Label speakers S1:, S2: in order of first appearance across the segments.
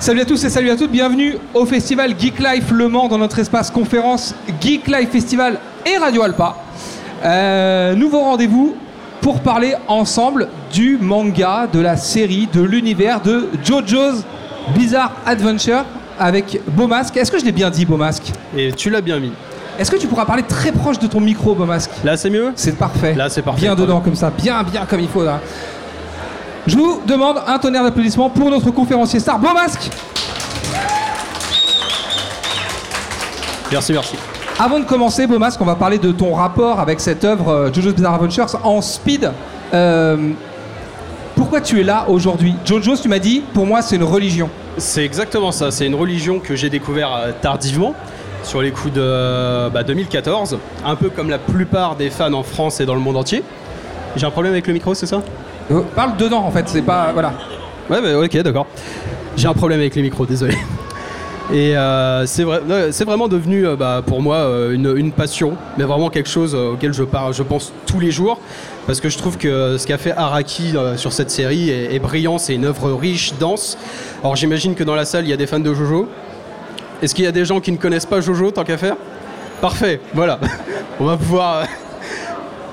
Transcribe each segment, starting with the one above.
S1: Salut à tous et salut à toutes, bienvenue au festival Geek Life Le Mans dans notre espace conférence Geek Life Festival et Radio Alpa. Euh, nouveau rendez-vous pour parler ensemble du manga, de la série, de l'univers de JoJo's Bizarre Adventure avec Beaumasque. Est-ce que je l'ai bien dit, Beaumasque?
S2: Et tu l'as bien mis.
S1: Est-ce que tu pourras parler très proche de ton micro, Beaumasque?
S2: Là, c'est mieux?
S1: C'est parfait.
S2: Là, c'est parfait.
S1: Bien dedans, comme ça, bien, bien comme il faut. là. Je vous demande un tonnerre d'applaudissements pour notre conférencier star, Beaumasque.
S2: Merci, merci.
S1: Avant de commencer, Beaumasque, on va parler de ton rapport avec cette œuvre euh, JoJo's Bizarre Adventures en speed. Euh, pourquoi tu es là aujourd'hui? JoJo's, tu m'as dit, pour moi, c'est une religion.
S2: C'est exactement ça. C'est une religion que j'ai découvert euh, tardivement, sur les coups de bah, 2014, un peu comme la plupart des fans en France et dans le monde entier. J'ai un problème avec le micro, c'est ça?
S1: Euh, parle dedans, en fait, c'est pas. Voilà.
S2: Ouais, bah, ok, d'accord. J'ai un problème avec les micros, désolé. Et euh, c'est vraiment devenu euh, bah, pour moi une, passion, mais vraiment quelque chose auquel je, pense tous les jours, parce que je trouve que ce qu'a fait Araki sur cette série est, est brillant, c'est une œuvre riche, dense. Alors j'imagine que dans la salle il y a des fans de Jojo. Est-ce qu'il y a des gens qui ne connaissent pas Jojo tant qu'à faire? Parfait, voilà. On va pouvoir.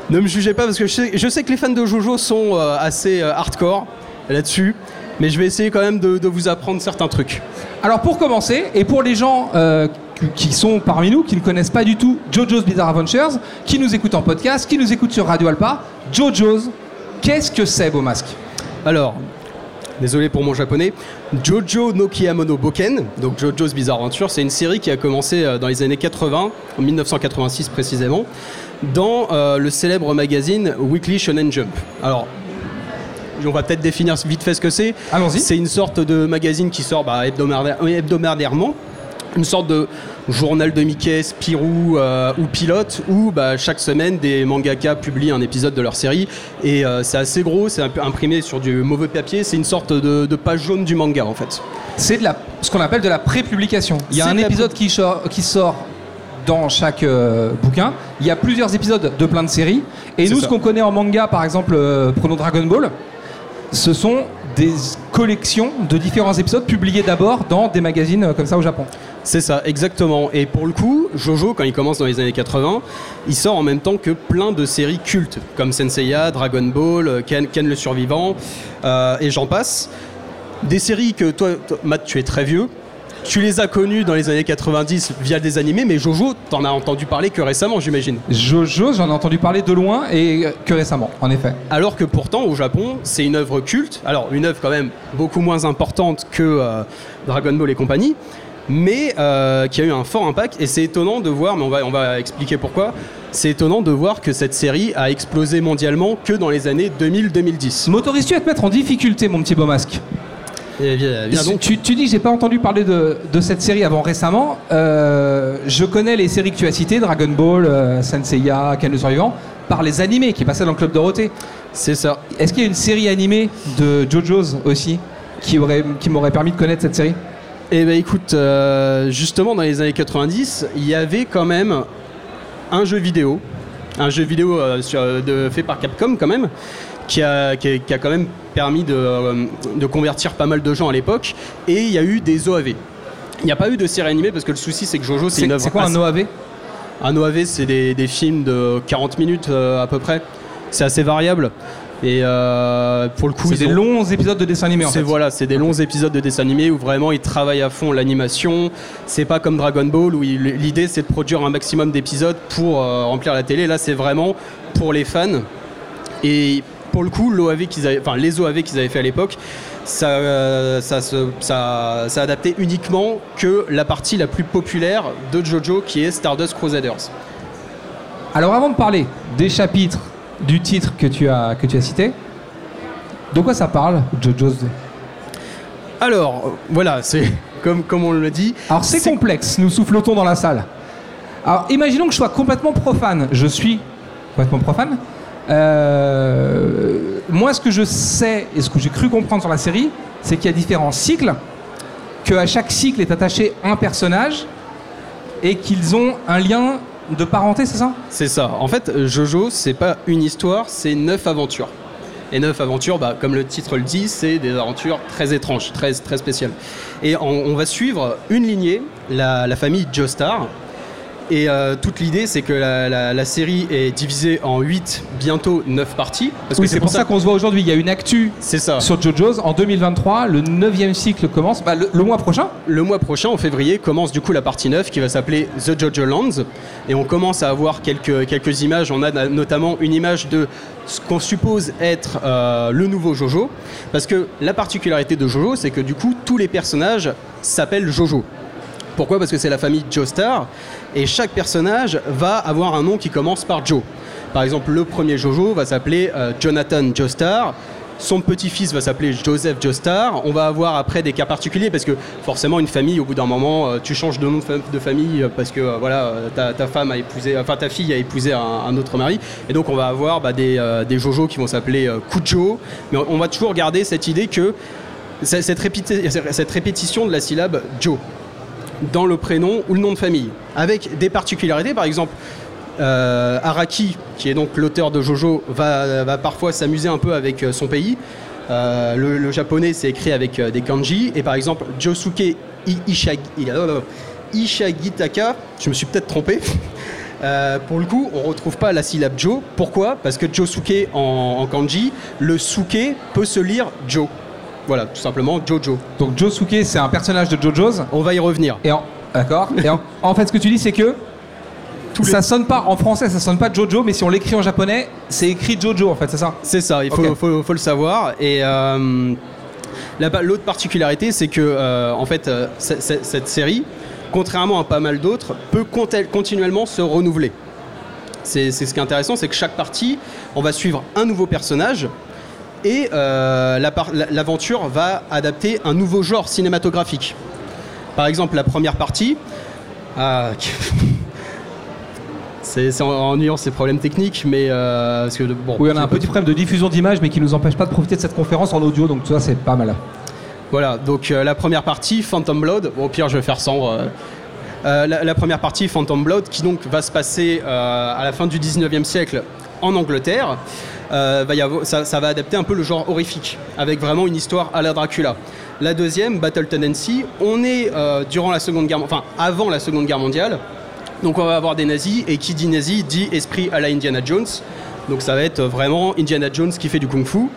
S2: Ne me jugez pas parce que je sais, que les fans de Jojo sont euh, assez euh, hardcore là-dessus, mais je vais essayer quand même de, vous apprendre certains trucs.
S1: Alors, pour commencer, et pour les gens euh, qui sont parmi nous, qui ne connaissent pas du tout JoJo's Bizarre Adventures, qui nous écoutent en podcast, qui nous écoutent sur Radio Alpa, JoJo's, qu'est-ce que c'est, Beaumasque
S2: Alors, désolé pour mon japonais, Jojo no Kiyamono Boken, donc Jojo's Bizarre Adventure, c'est une série qui a commencé euh, dans les années 80, en 1986 précisément, dans euh, le célèbre magazine Weekly Shonen Jump. Alors, on va peut-être définir vite fait ce que c'est.
S1: Allons-y.
S2: C'est une sorte de magazine qui sort bah, hebdomadaire- hebdomadairement, une sorte de journal de Mickey, Spirou euh, ou Pilote, où bah, chaque semaine des mangaka publient un épisode de leur série. Et euh, c'est assez gros, c'est un peu imprimé sur du mauvais papier, c'est une sorte de, de page jaune du manga en fait.
S1: C'est de la, ce qu'on appelle de la pré-publication. Il y a un épisode qui, sort- qui sort dans chaque euh, bouquin. Il y a plusieurs épisodes de plein de séries. Et nous,
S2: ça.
S1: ce qu'on connaît en manga, par exemple, euh, prenons Dragon Ball, ce sont des collections de différents épisodes publiés d'abord dans des magazines euh, comme ça au Japon.
S2: C'est ça, exactement. Et pour le coup, Jojo, quand il commence dans les années 80, il sort en même temps que plein de séries cultes, comme Senseiya, Dragon Ball, euh, Ken, Ken le Survivant, euh, et j'en passe. Des séries que toi, toi, Matt, tu es très vieux. Tu les as connues dans les années 90 via des animés, mais Jojo, t'en as entendu parler que récemment, j'imagine.
S1: Jojo, j'en ai entendu parler de loin et que récemment, en effet.
S2: Alors que pourtant, au Japon, c'est une œuvre culte. Alors, une œuvre quand même beaucoup moins importante que euh, Dragon Ball et compagnie, mais euh, qui a eu un fort impact. Et c'est étonnant de voir, mais on va, on va expliquer pourquoi. C'est étonnant de voir que cette série a explosé mondialement que dans les années 2000-2010.
S1: M'autorises-tu à te mettre en difficulté, mon petit beau masque
S2: viens- viens donc.
S1: tu, tu dis que j'ai pas entendu parler de, de cette série avant récemment. Euh, je connais les séries que tu as citées, Dragon Ball, euh, Senseiya, Ken le Survivant, par les animés qui passaient dans le Club Dorothée.
S2: C'est ça.
S1: Est-ce qu'il y a une série animée de JoJo's aussi qui, aurait, qui m'aurait permis de connaître cette série?
S2: Eh ben écoute, euh, justement dans les années 90, il y avait quand même un jeu vidéo, un jeu vidéo euh, sur- de- fait par Capcom quand même, qui a, qui a- qui a quand même permis de, euh, de convertir pas mal de gens à l'époque. Et il y a eu des OAV. Il n'y a pas eu de série animée parce que le souci c'est que Jojo c'est une œuvre.
S1: c'est quoi un OAV
S2: un OAV c'est des, des films de 40 minutes euh, à peu près. C'est assez variable. Et euh, pour le coup,
S1: C'est des
S2: ont-
S1: longs épisodes de dessins animés en
S2: c'est
S1: fait.
S2: voilà, c'est des longs épisodes de dessins animés où vraiment ils travaillent à fond l'animation. C'est pas comme Dragon Ball où l'idée c'est de produire un maximum d'épisodes pour euh, remplir la télé. Là, c'est vraiment pour les fans. Et pour le coup, l'OAV qu'ils avaient, enfin les OAV qu'ils avaient fait à l'époque, ça, euh, ça, se- ça, ça adaptait uniquement que la partie la plus populaire de JoJo qui est Stardust Crusaders.
S1: Alors avant de parler des chapitres du titre que tu as, que tu as cité, de quoi ça parle, JoJo's?
S2: Alors, voilà, c'est comme, comme on le dit.
S1: Alors c'est complexe, nous soufflotons dans la salle. Alors imaginons que je sois complètement profane. Je suis complètement profane. Euh, moi ce que je sais et ce que j'ai cru comprendre sur la série, c'est qu'il y a différents cycles, qu'à chaque cycle est attaché un personnage et qu'ils ont un lien de parenté, c'est ça?
S2: C'est ça. En fait, Jojo, c'est pas une histoire, c'est neuf aventures. Et neuf aventures, bah, comme le titre le dit, c'est des aventures très étranges, très, très spéciales. Et on, va suivre une lignée, la, la famille Joestar, et euh, toute l'idée, c'est que la, la- la série est divisée en 8, bientôt 9 parties. Parce
S1: Oui,
S2: que
S1: c'est pour ça qu'on se voit aujourd'hui. Il y a une actu
S2: ça.
S1: sur JoJo's en 2023. Le 9 cycle commence bah, le, le mois prochain.
S2: Le mois prochain, en février, commence du coup la partie 9 qui va s'appeler The Jojo Lands. Et on commence à avoir quelques, quelques images. On a notamment une image de ce qu'on suppose être euh, le nouveau Jojo. Parce que la particularité de Jojo, c'est que du coup, tous les personnages s'appellent Jojo. Pourquoi? Parce que c'est la famille Joestar et chaque personnage va avoir un nom qui commence par Joe. Par exemple, le premier Jojo va s'appeler euh, Jonathan Joestar. Son petit-fils va s'appeler Joseph Joestar. On va avoir après des cas particuliers parce que forcément une famille, au bout d'un moment, euh, tu changes de nom de, fam- de famille euh, parce que voilà, ta, femme a épousé, fille a épousé un, autre mari. Et donc on va avoir bah, des, Jojo qui vont s'appeler Kujo. Mais on va toujours garder cette idée que cette répétition de la syllabe Joe dans le prénom ou le nom de famille, avec des particularités. Par exemple, euh, Araki, qui est donc l'auteur de Jojo, va, parfois s'amuser un peu avec euh, son pays. Euh, le, japonais, c'est écrit avec des kanji. Et par exemple, Josuke Ishagitaka, je me suis peut-être trompé. Pour le coup, on retrouve pas la syllabe Jo. Pourquoi? Parce que Josuke en kanji, le suke peut se lire Jo. Voilà, tout simplement Jojo.
S1: Donc Josuke, c'est un personnage de JoJo's.
S2: On va y revenir.
S1: Et en... D'accord. Et en... en fait, ce que tu dis, c'est que ça sonne pas en français, ça sonne pas Jojo, mais si on l'écrit en japonais, c'est écrit Jojo en fait, c'est ça?
S2: C'est ça, il faut, faut- faut le savoir. Et euh, l'autre particularité, c'est que euh, en fait, euh, cette série, contrairement à pas mal d'autres, peut continuellement se renouveler. C'est c'est ce qui est intéressant, c'est que chaque partie, on va suivre un nouveau personnage. Et euh, la- l'aventure va adapter un nouveau genre cinématographique. Par exemple, la première partie. ah, c'est c'est ennuyant ces problèmes techniques, mais euh, parce que bon.
S1: Oui, on a un petit problème de diffusion d'images, mais qui nous empêche pas de profiter de cette conférence en audio, donc ça, c'est pas mal.
S2: Voilà, donc euh, la première partie, Phantom Blood, au pire je vais faire sans. euh, la, la première partie, Phantom Blood, qui donc va se passer euh, à la fin du 19e siècle en Angleterre, euh, ça va adapter un peu le genre horrifique, avec vraiment une histoire à la Dracula. La deuxième, Battle Tendency, on est euh, durant la Seconde Guerre, enfin avant la Seconde Guerre mondiale, donc on va avoir des nazis, et qui dit nazi dit esprit à la Indiana Jones, donc ça va être vraiment Indiana Jones qui fait du kung-fu.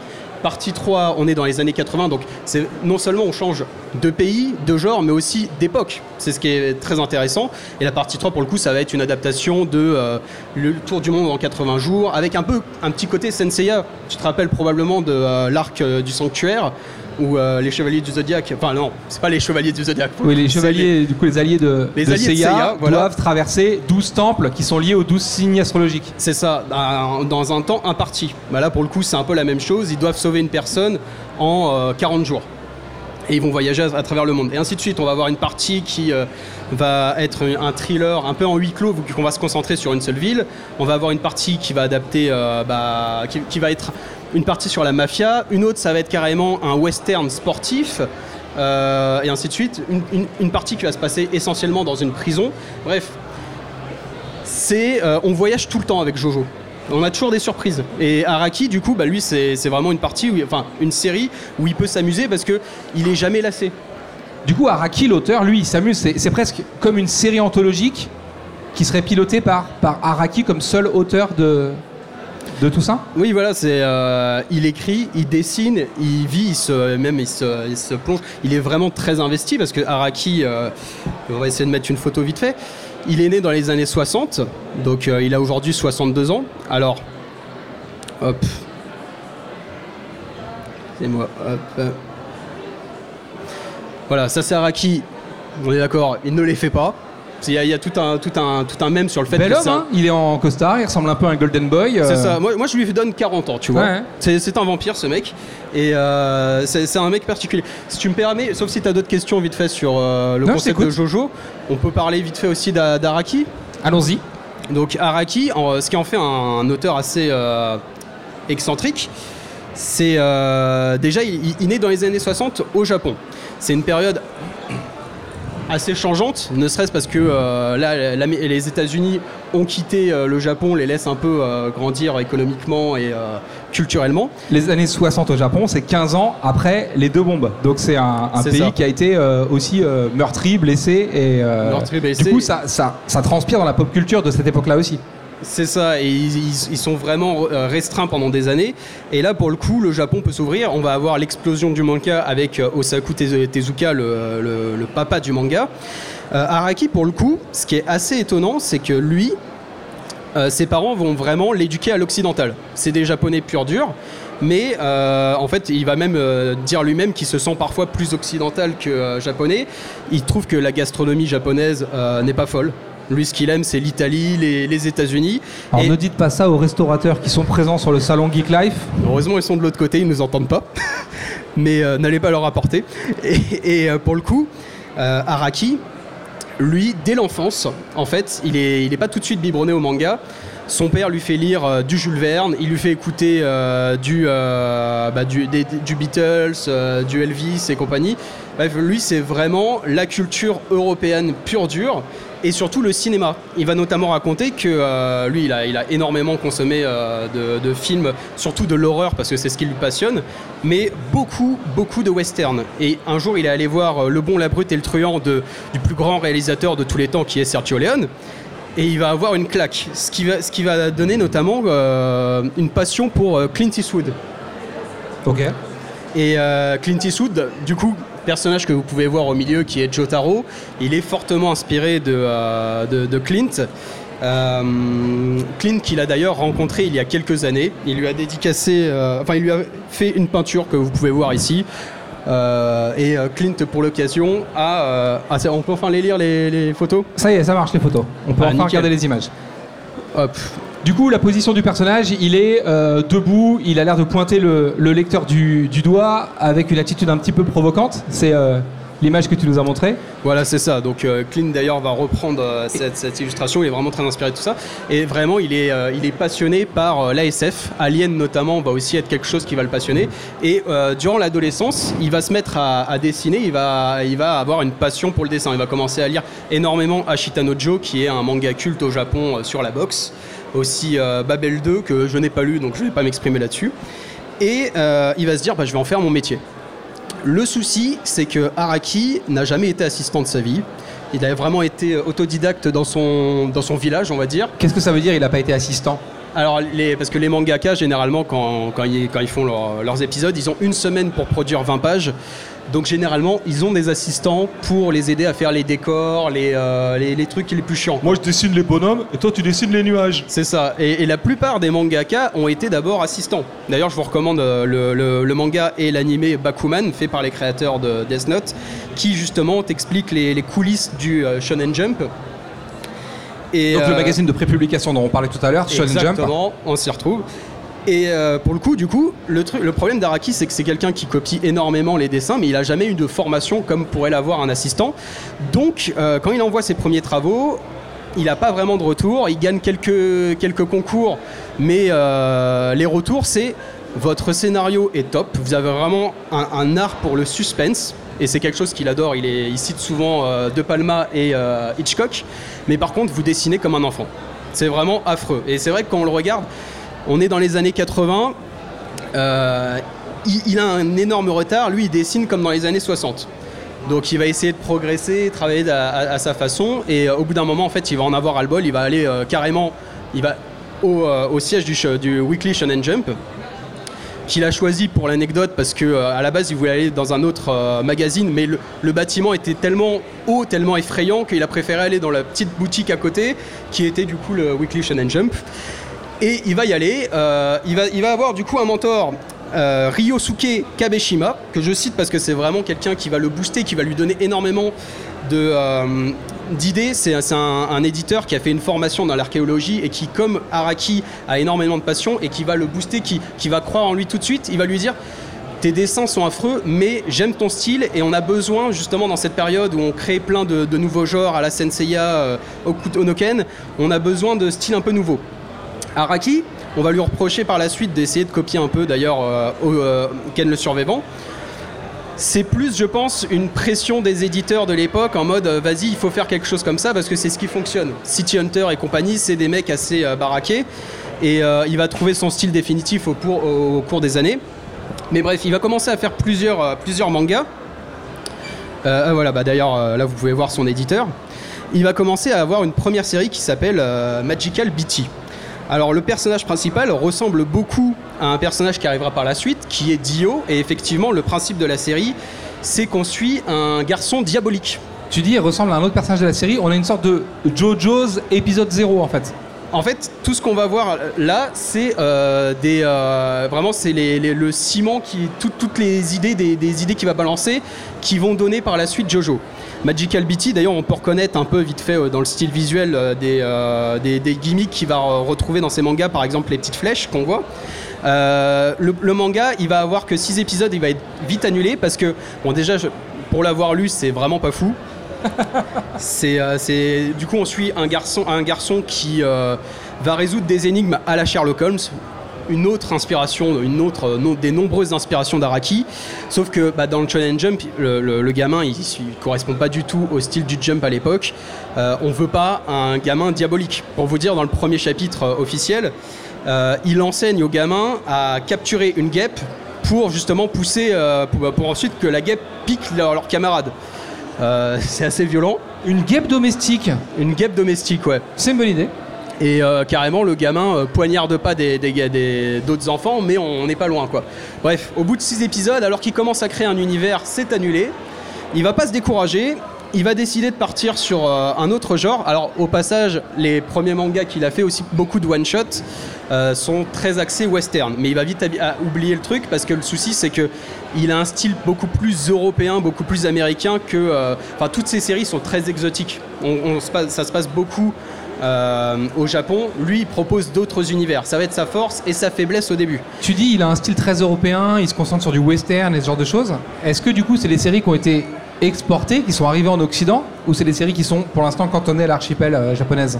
S2: Partie 3, on est dans les années 80, donc c'est non seulement on change de pays, de genre, mais aussi d'époque. C'est ce qui est très intéressant. Et la partie 3, pour le coup, ça va être une adaptation de euh, Le Tour du Monde en 80 jours, avec un peu un petit côté Senseiya. Tu te rappelles probablement de euh, l'arc euh, du sanctuaire, ou euh, les Chevaliers du Zodiaque. Enfin non, c'est pas les Chevaliers du Zodiaque.
S1: Oui, les chevaliers, du coup, les alliés de,
S2: Les
S1: de
S2: alliés de
S1: Seiya,
S2: Seiya, voilà.
S1: doivent traverser 12 temples qui sont liés aux 12 signes astrologiques.
S2: C'est ça, dans dans un temps imparti. Bah là, pour le coup, c'est un peu la même chose. Ils doivent sauver une personne en euh, 40 jours. Et ils vont voyager à, à travers le monde. Et ainsi de suite. On va avoir une partie qui euh, va être un thriller un peu en huis clos, vu qu'on va se concentrer sur une seule ville. On va avoir une partie qui va adapter, euh, bah, qui, qui va être une partie sur la mafia. Une autre, ça va être carrément un western sportif. euh, et ainsi de suite. Une, partie qui va se passer essentiellement dans une prison. Bref, c'est euh, on voyage tout le temps avec Jojo. On a toujours des surprises. Et Araki, du coup, bah, lui, c'est vraiment une partie, enfin, une série où il peut s'amuser parce que il est jamais lassé.
S1: Du coup, Araki, l'auteur, lui, il s'amuse. C'est presque comme une série anthologique qui serait pilotée par Araki comme seul auteur de, de tout ça?
S2: Oui, voilà, c'est, euh, il écrit, il dessine, il vit, même il se, il plonge. Il est vraiment très investi parce que Araki, euh, on va essayer de mettre une photo vite fait. Il est né dans les années 60, donc euh, il a aujourd'hui 62 ans. Alors, hop, c'est moi. Voilà, ça c'est Araki. On est d'accord, il ne les fait pas. Il y a, il y a tout, un, tout, un, tout un mème sur le fait
S1: Bel
S2: que
S1: homme,
S2: c'est un-
S1: hein il est en costard, il ressemble un peu à un Golden Boy. euh,
S2: c'est ça. Moi, moi, je lui donne 40 ans, tu vois.
S1: Ouais.
S2: C'est, un vampire, ce mec. Et euh, c'est, un mec particulier. Si tu me permets, sauf si tu as d'autres questions vite fait sur euh, le
S1: Non,
S2: concept de Jojo, on peut parler vite fait aussi d'A- d'Araki.
S1: Allons-y.
S2: Donc Araki, en- ce qui en fait un, un auteur assez euh, excentrique, c'est euh, déjà il, il- il naît dans les années 60 au Japon. C'est une période assez changeante, ne serait-ce parce que euh, là, la- les États-Unis ont quitté euh, le Japon, les laissent un peu euh, grandir économiquement et culturellement.
S1: Les années 60 au Japon, c'est 15 ans après les deux bombes. Donc c'est un, un
S2: C'est
S1: pays
S2: ça.
S1: qui a été aussi meurtri, blessé et
S2: Meurtri, blessé.
S1: du coup ça, ça, ça transpire dans la pop culture de cette époque-là aussi.
S2: C'est ça, et ils, sont vraiment euh, restreints pendant des années. Et là, pour le coup, le Japon peut s'ouvrir. On va avoir l'explosion du manga avec euh, Osaku Tezu- Tezuka, le, papa du manga. Euh, Araki, pour le coup, ce qui est assez étonnant, c'est que lui, ses parents vont vraiment l'éduquer à l'occidental. C'est des japonais pur dur. Mais en fait, il va même dire lui-même qu'il se sent parfois plus occidental que japonais. Il trouve que la gastronomie japonaise n'est pas folle. Lui, ce qu'il aime, c'est l'Italie, les, les États-Unis.
S1: Alors
S2: Et-
S1: ne dites pas ça aux restaurateurs qui sont présents sur le salon Geek Life.
S2: Heureusement, ils sont de l'autre côté, ils nous entendent pas. Mais euh, n'allez pas leur apporter. Et, et, euh, pour le coup, euh, Araki, lui, dès l'enfance, en fait, il est, il est pas tout de suite biberonné au manga. Son père lui fait lire euh, du Jules Verne, il lui fait écouter euh, du, euh, bah, du, des- du Beatles, du Elvis et compagnie. Bref, lui, c'est vraiment la culture européenne pure dure et surtout le cinéma. Il va notamment raconter que euh, lui, il a, il a énormément consommé euh, de, de films, surtout de l'horreur parce que c'est ce qui lui passionne, mais beaucoup, beaucoup de western. Et un jour, il est allé voir euh, Le Bon, la Brute et le Truand de- du plus grand réalisateur de tous les temps qui est Sergio Leone. Et il va avoir une claque, ce qui va, ce qui va donner notamment euh, une passion pour Clint Eastwood.
S1: Ok.
S2: Et Clint Eastwood, du coup, personnage que vous pouvez voir au milieu qui est Jotaro, il est fortement inspiré de, euh, de, de Clint. Euh, Clint qu'il a d'ailleurs rencontré il y a quelques années. Il lui a dédicacé, euh, enfin il lui a fait une peinture que vous pouvez voir ici. Euh, et Clint pour l'occasion a... on peut enfin les lire les, les photos?
S1: Ça y est, ça marche les photos. On peut
S2: Ah,
S1: enfin
S2: nickel.
S1: regarder les images.
S2: Hop.
S1: Du coup, la position du personnage, il est euh, debout, il a l'air de pointer le, le lecteur du, du doigt avec une attitude un petit peu provocante. C'est euh, l'image que tu nous as montrée.
S2: Voilà, c'est ça. Donc euh, Clint d'ailleurs va reprendre euh, cette, cette illustration. Il est vraiment très inspiré de tout ça. Et vraiment, il est, il est passionné par l'ASF. Alien notamment va aussi être quelque chose qui va le passionner. Et durant l'adolescence, il va se mettre à, à dessiner. Il va, il va avoir une passion pour le dessin. Il va commencer à lire énormément Ashitano Joe, qui est un manga culte au Japon sur la boxe. Aussi euh, Babel 2, que je n'ai pas lu, donc je ne vais pas m'exprimer là-dessus. Et euh, il va se dire, bah, je vais en faire mon métier. Le souci, c'est que Araki n'a jamais été assistant de sa vie. Il a vraiment été autodidacte dans son, dans son village, on va dire.
S1: Qu'est-ce que ça veut dire Il n'a pas été assistant?
S2: Alors, les, parce que les mangaka, généralement, quand, quand, ils, quand ils font leur- leurs épisodes, ils ont une semaine pour produire 20 pages. Donc, généralement, ils ont des assistants pour les aider à faire les décors, les, euh, les, les trucs les plus chiants.
S1: Moi, je dessine les bonhommes et toi, tu dessines les nuages.
S2: C'est ça. Et, et la plupart des mangaka ont été d'abord assistants. D'ailleurs, je vous recommande euh, le, le- le manga et l'animé Bakuman, fait par les créateurs de Death Note, qui justement t'explique les, les coulisses du euh, Shonen Jump. Et,
S1: Donc, le magazine de prépublication dont on parlait tout à l'heure, Shonen Jump.
S2: Exactement, on s'y retrouve. Et euh, pour le coup, du coup, le, truc, le problème d'Araki, c'est que c'est quelqu'un qui copie énormément les dessins, mais il n'a jamais eu de formation comme pourrait l'avoir un assistant. Donc, euh, quand il envoie ses premiers travaux, il n'a pas vraiment de retour. Il gagne quelques, quelques concours, mais euh, les retours, c'est votre scénario est top. Vous avez vraiment un, art pour le suspense. Et c'est quelque chose qu'il adore. Il, cite souvent De Palma et Hitchcock. Mais par contre, vous dessinez comme un enfant. C'est vraiment affreux. Et c'est vrai que quand on le regarde, on est dans les années 80. euh, il, a un énorme retard. Lui, il dessine comme dans les années 60. Donc il va essayer de progresser, travailler à, sa façon. Et euh, au bout d'un moment, en fait, il va en avoir à le bol. Il va aller euh, carrément au, siège du, Weekly Shonen Jump qu'il a choisi pour l'anecdote parce que à la base il voulait aller dans un autre magazine mais le, le bâtiment était tellement haut, tellement effrayant qu'il a préféré aller dans la petite boutique à côté qui était du coup le Weekly Shonen Jump et il va y aller, euh, il, va, avoir du coup un mentor euh, Ryosuke Kabeshima que je cite parce que c'est vraiment quelqu'un qui va le booster, qui va lui donner énormément euh, d'idées. C'est, un, éditeur qui a fait une formation dans l'archéologie et qui, comme Araki, a énormément de passion et qui va le booster, qui, va croire en lui tout de suite. Il va lui dire tes dessins sont affreux, mais j'aime ton style et on a besoin justement dans cette période où on crée plein de, nouveaux genres à la Senseiya, au Onoken, on a besoin de styles un peu nouveaux. Araki, on va lui reprocher par la suite d'essayer de copier un peu d'ailleurs euh, euh, Ken le Survivant. c'est plus, je pense, une pression des éditeurs de l'époque en mode euh, vas-y, il faut faire quelque chose comme ça parce que c'est ce qui fonctionne. City Hunter et compagnie, c'est des mecs assez baraqués et il va trouver son style définitif au, cours des années. Mais bref, il va commencer à faire plusieurs, mangas. Ah, voilà, bah d'ailleurs, là vous pouvez voir son éditeur. Il va commencer à avoir une première série qui s'appelle Magical BT. Alors le personnage principal ressemble beaucoup à un personnage qui arrivera par la suite, qui est Dio, et effectivement le principe de la série, c'est qu'on suit un garçon diabolique.
S1: Tu dis, il ressemble à un autre personnage de la série. On a une sorte de JoJo's épisode 0 en fait.
S2: En fait, tout ce qu'on va voir là, c'est euh, des euh, vraiment c'est les- les- le ciment qui tout- toutes les idées des, des idées qu'il va balancer, qui vont donner par la suite Jojo. Magical BT, d'ailleurs, on peut reconnaître un peu vite fait euh, dans le style visuel euh, des, euh, des, des gimmicks qu'il va retrouver dans ses mangas, par exemple les petites flèches qu'on voit. Euh, le, le manga, il va avoir que 6 épisodes, il va être vite annulé parce que, bon, déjà, je- pour l'avoir lu, c'est vraiment pas fou. C'est, euh, du coup, on suit un garçon, un garçon qui euh, va résoudre des énigmes à la Sherlock Holmes. Une autre inspiration, une autre, euh, no- des nombreuses inspirations d'Araki. Sauf que bah, dans le Shonen Jump, le, le- le gamin, il, il correspond pas du tout au style du Jump à l'époque. Euh, on veut pas un gamin diabolique. Pour vous dire, dans le premier chapitre euh, officiel, il enseigne aux gamins à capturer une guêpe pour justement pousser, pour, pour ensuite que la guêpe pique leurs camarades. C'est assez violent.
S1: Une guêpe domestique,
S2: Une guêpe domestique, ouais.
S1: c'est une bonne idée.
S2: Et euh, carrément, le gamin euh, poignarde pas des, ga- des- d'autres enfants, mais on n'est pas loin, quoi. Bref, au bout de six épisodes, alors qu'il commence à créer un univers, c'est annulé. Il va pas se décourager. Il va décider de partir sur euh, un autre genre. Alors, au passage, les premiers mangas qu'il a fait, aussi beaucoup de one-shot, sont très axés western. Mais il va vite oublier le truc parce que le souci, c'est que il a un style beaucoup plus européen, beaucoup plus américain que. Enfin, toutes ces séries sont très exotiques. On, on ça se passe beaucoup euh, au Japon. Lui, il propose d'autres univers. Ça va être sa force et sa faiblesse au début.
S1: Tu dis, il a un style très européen, il se concentre sur du western et ce genre de choses. Est-ce que du coup, c'est des séries qui ont été exportées, qui sont arrivées en Occident, ou c'est des séries qui sont pour l'instant cantonnées à l'archipel euh, japonaise?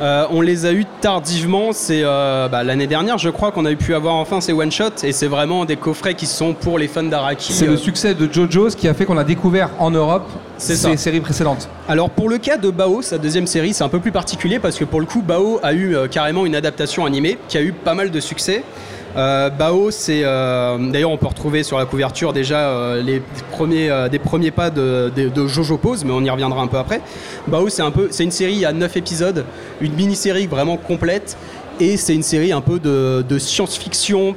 S2: Euh, on les a eu tardivement. C'est euh, bah, l'année dernière, je crois, qu'on a pu avoir enfin ces one shot et c'est vraiment des coffrets qui sont pour les fans d'Araki.
S1: C'est
S2: Euh,
S1: le succès de JoJo's qui a fait qu'on a découvert en Europe ces
S2: ça.
S1: séries précédentes.
S2: Alors pour le cas de Bao, sa deuxième série, c'est un peu plus particulier parce que pour le coup, Bao a eu euh, carrément une adaptation animée qui a eu pas mal de succès. Euh, Bao, c'est euh, d'ailleurs on peut retrouver sur la couverture déjà euh, les premiers des premiers pas de, Jojo Pose, mais on y reviendra un peu après. Bao, c'est un peu, c'est une série à 9 épisodes, une mini-série vraiment complète, et c'est une série un peu de, de science-fiction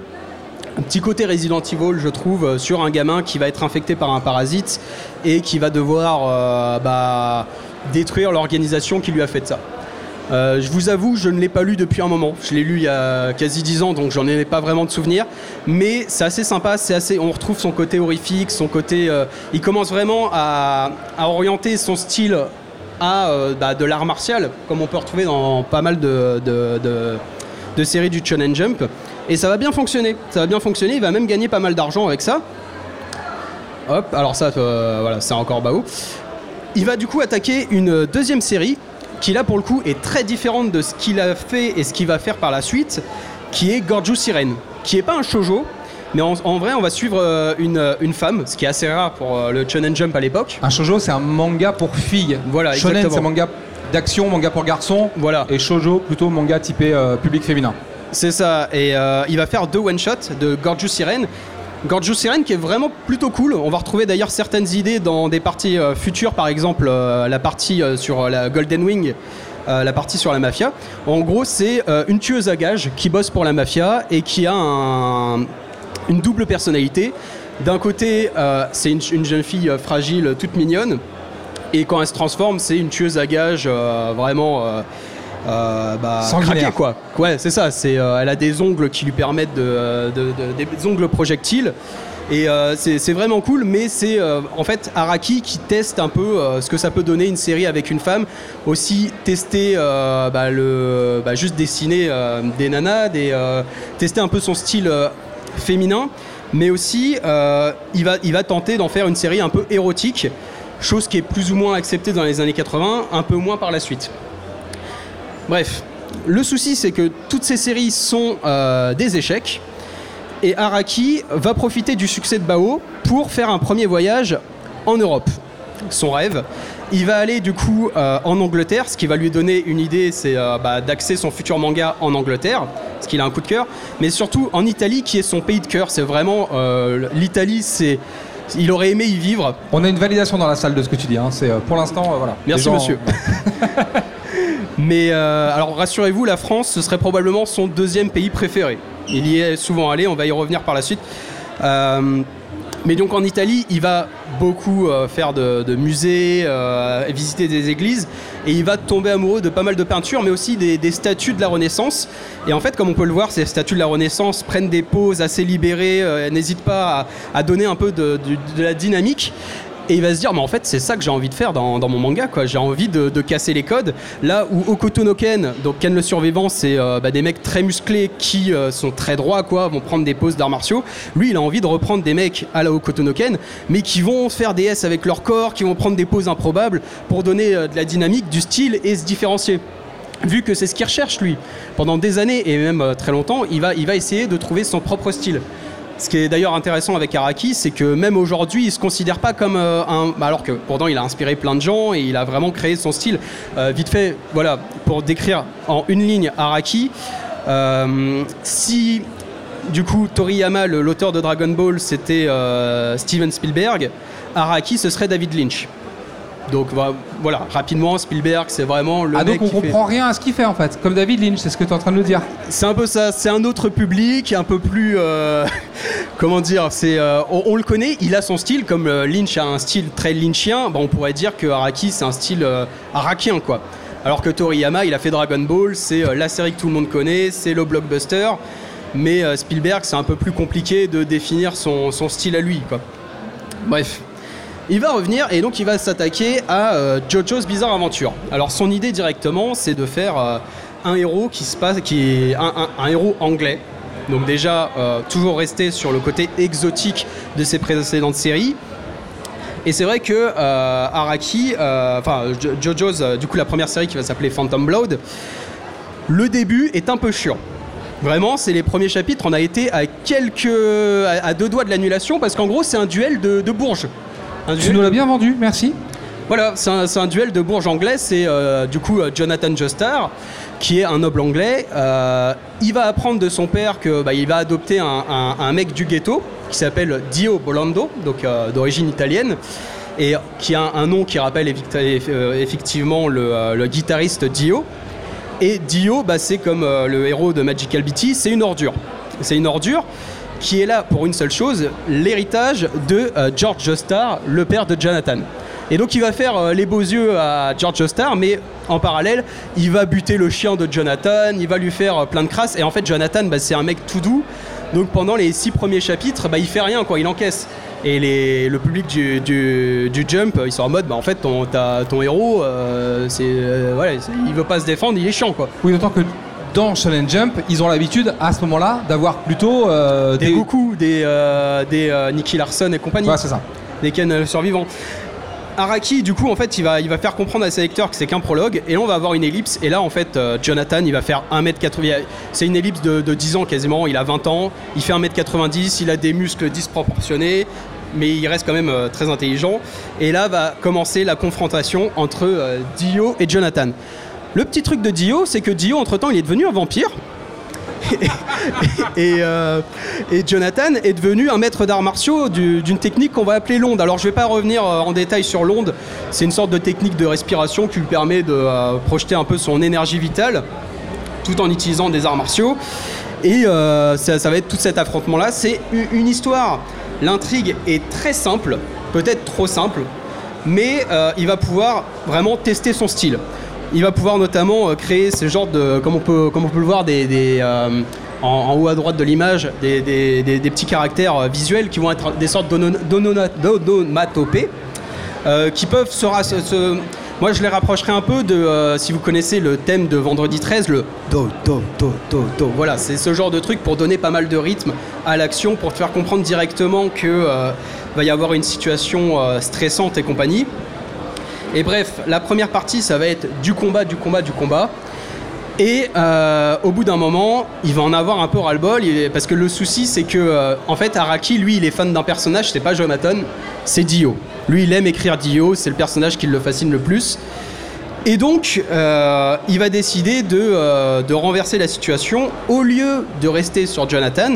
S2: un petit côté Resident Evil, je trouve, sur un gamin qui va être infecté par un parasite et qui va devoir bah, détruire l'organisation qui lui a fait ça. Euh, je vous avoue, je ne l'ai pas lu depuis un moment. Je l'ai lu il y a quasi 10 ans, donc j'en ai pas vraiment de souvenirs. Mais c'est assez sympa, c'est assez. On retrouve son côté horrifique, son côté. euh, il commence vraiment à, orienter son style à euh, bah, de l'art martial, comme on peut retrouver dans pas mal de, séries du Shonen Jump. Et ça va bien fonctionner. Ça va bien fonctionner. Il va même gagner pas mal d'argent avec ça. Hop, alors ça, voilà, c'est encore Bao. Il va du coup attaquer une deuxième série qui là pour le coup est très différente de ce qu'il a fait et ce qu'il va faire par la suite, qui est Gorgeous Siren, qui est pas un shoujo, mais en, en vrai on va suivre euh, une, une femme, ce qui est assez rare pour euh, le Shonen Jump à l'époque.
S1: Un shoujo, c'est un manga pour filles.
S2: Voilà,
S1: Shonen,
S2: exactement.
S1: c'est manga d'action, manga pour garçons.
S2: Voilà.
S1: Et shoujo, plutôt manga typé euh, public féminin.
S2: C'est ça, et il va faire deux one-shots de Gorgeous Siren. Gorgeous Siren qui est vraiment plutôt cool. On va retrouver d'ailleurs certaines idées dans des parties euh, futures, par exemple euh, la partie euh, sur la Golden Wing, la partie sur la mafia. En gros, c'est une tueuse à gages qui bosse pour la mafia et qui a un- une double personnalité. D'un côté, c'est une, une jeune fille fragile, toute mignonne, et quand elle se transforme, c'est une tueuse à gages vraiment. Euh, bah, craquée, quoi. Ouais, c'est ça. C'est, euh, elle a des ongles qui lui permettent de, de- de- des ongles projectiles. Et euh, c'est vraiment cool, mais c'est euh, en fait Araki qui teste un peu euh, ce que ça peut donner une série avec une femme. Aussi tester, bah, le, bah, juste dessiner des nanas, des, tester un peu son style féminin, mais aussi il, va, il va tenter d'en faire une série un peu érotique, chose qui est plus ou moins acceptée dans les années 80, un peu moins par la suite. Bref, le souci c'est que toutes ces séries sont euh, des échecs et Araki va profiter du succès de Bao pour faire un premier voyage en Europe. Son rêve. Il va aller du coup euh, en Angleterre, ce qui va lui donner une idée, c'est euh, bah, d'axer son futur manga en Angleterre, parce qu'il a un coup de cœur, mais surtout en Italie, qui est son pays de cœur. C'est vraiment l'Italie, c'est il aurait aimé y vivre.
S1: On a une validation dans la salle de ce que tu dis. Hein. C'est pour l'instant, voilà.
S2: Merci monsieur. Mais alors rassurez-vous, la France, ce serait probablement son deuxième pays préféré. Il y est souvent allé, on va y revenir par la suite. Mais donc en Italie, il va beaucoup euh, faire de, musées, euh, visiter des églises, et il va tomber amoureux de pas mal de peintures, mais aussi des, statues de la Renaissance. Et en fait, comme on peut le voir, ces statues de la Renaissance prennent des poses assez libérées, euh, n'hésitent pas à, donner un peu de la dynamique. Et il va se dire, mais en fait, c'est ça que j'ai envie de faire dans, mon manga, quoi. J'ai envie de, casser les codes. Là où Okoto no Ken, donc Ken le survivant, c'est euh, bah, des mecs très musclés qui euh, sont très droits, quoi, vont prendre des poses d'arts martiaux. Lui, il a envie de reprendre des mecs à la Okoto no Ken, mais qui vont faire des S avec leur corps, qui vont prendre des poses improbables pour donner euh, de la dynamique, du style et se différencier vu que c'est ce qu'il recherche lui. Pendant des années et même très longtemps, il va, il va essayer de trouver son propre style. Ce qui est d'ailleurs intéressant avec Araki, c'est que même aujourd'hui, il se considère pas comme euh, un. Bah, alors que pourtant, il a inspiré plein de gens et il a vraiment créé son style. Euh, vite fait, voilà, pour décrire en une ligne Araki, euh, si du coup Toriyama, l'auteur de Dragon Ball, c'était Steven Spielberg, Araki, ce serait David Lynch. Donc voilà, rapidement, Spielberg, c'est vraiment le.
S1: Ah, donc on comprend rien à ce qu'il fait en fait, comme David Lynch, c'est ce que tu es en train de nous dire.
S2: C'est un peu ça, c'est un autre public, un peu plus. Euh, comment dire c'est, euh, on, le connaît, il a son style, comme euh, Lynch a un style très lynchien, bah, on pourrait dire que Araki c'est un style arakien quoi. Alors que Toriyama, il a fait Dragon Ball, c'est la série que tout le monde connaît, c'est le blockbuster, mais Spielberg, c'est un peu plus compliqué de définir son, son style à lui quoi. Bref. Il va revenir et donc il va s'attaquer à euh, JoJo's Bizarre Adventure. Alors son idée directement, c'est de faire euh, un héros qui se passe, est un, héros anglais. Donc déjà euh, toujours rester sur le côté exotique de ses précédentes séries. Et c'est vrai que Araki, enfin JoJo's, du coup la première série qui va s'appeler Phantom Blood, le début est un peu chiant. Vraiment, c'est les premiers chapitres. On a été à quelques, à, deux doigts de l'annulation parce qu'en gros, c'est un duel de bourges.
S1: Tu nous l'as bien vendu, merci.
S2: Voilà, c'est un, duel de bourges anglais. C'est euh, du coup euh, Jonathan Joestar, qui est un noble anglais. Euh, il va apprendre de son père qu'il bah, va adopter un, mec du ghetto qui s'appelle Dio Bolando, donc d'origine italienne, et qui a un, nom qui rappelle effectivement le, guitariste Dio. Et Dio, bah, c'est comme le héros de Magical BT, c'est une ordure. C'est une ordure qui est là pour une seule chose, l'héritage de euh, George Jostar, le père de Jonathan. Et donc il va faire euh, les beaux yeux à George Jostar, mais en parallèle, il va buter le chien de Jonathan, il va lui faire euh, plein de crasses. Et en fait, Jonathan, bah, c'est un mec tout doux. Donc pendant les six premiers chapitres, bah, il fait rien, quoi, il encaisse. Et le public du, Jump, ils sont en mode, bah, en fait, ton, héros, c'est, voilà, il veut pas se défendre, il est chiant,
S1: dans Shonen Jump, ils ont l'habitude à ce moment-là d'avoir plutôt
S2: euh, des, Goku, des, euh, des euh, Nicky Larson et compagnie.
S1: c'est ça.
S2: Des Ken survivants. Araki, du coup, en fait, il va, il va faire comprendre à ses lecteurs que c'est qu'un prologue, et là, on va avoir une ellipse, et là, en fait, Jonathan, il va faire 1m80. C'est une ellipse de, 10 ans quasiment, il a 20 ans, il fait 1m90, il a des muscles disproportionnés, mais il reste quand même très intelligent. Et là va commencer la confrontation entre Dio et Jonathan. Le petit truc de Dio, c'est que Dio, entre-temps, il est devenu un vampire. Euh, et, Jonathan est devenu un maître d'arts martiaux d'une technique qu'on va appeler l'onde. Alors je ne vais pas revenir euh, en détail sur l'onde, c'est une sorte de technique de respiration qui lui permet de euh, projeter un peu son énergie vitale tout en utilisant des arts martiaux. Et ça, va être tout cet affrontement-là. C'est une histoire. L'intrigue est très simple, peut-être trop simple, mais il va pouvoir vraiment tester son style. Il va pouvoir notamment euh, créer ce genre de, comme on peut, comme on peut le voir, des, euh, en, haut à droite de l'image, des, petits caractères euh, visuels qui vont être des sortes d'onomatopées, qui peuvent Moi, je les rapprocherai un peu de, si vous connaissez le thème de Vendredi 13, le do, do, do, do, do. Voilà, c'est ce genre de truc pour donner pas mal de rythme à l'action, pour te faire comprendre directement que va y avoir une situation stressante et compagnie. Et bref, la première partie, ça va être du combat, du combat, du combat. Et euh, au bout d'un moment, il va en avoir un peu ras-le-bol, parce que le souci, c'est que, euh, en fait, Araki, lui, il est fan d'un personnage, c'est pas Jonathan, c'est Dio. Lui, il aime écrire Dio, c'est le personnage qui le fascine le plus. Et donc, euh, il va décider de, de, renverser la situation. Au lieu de rester sur Jonathan,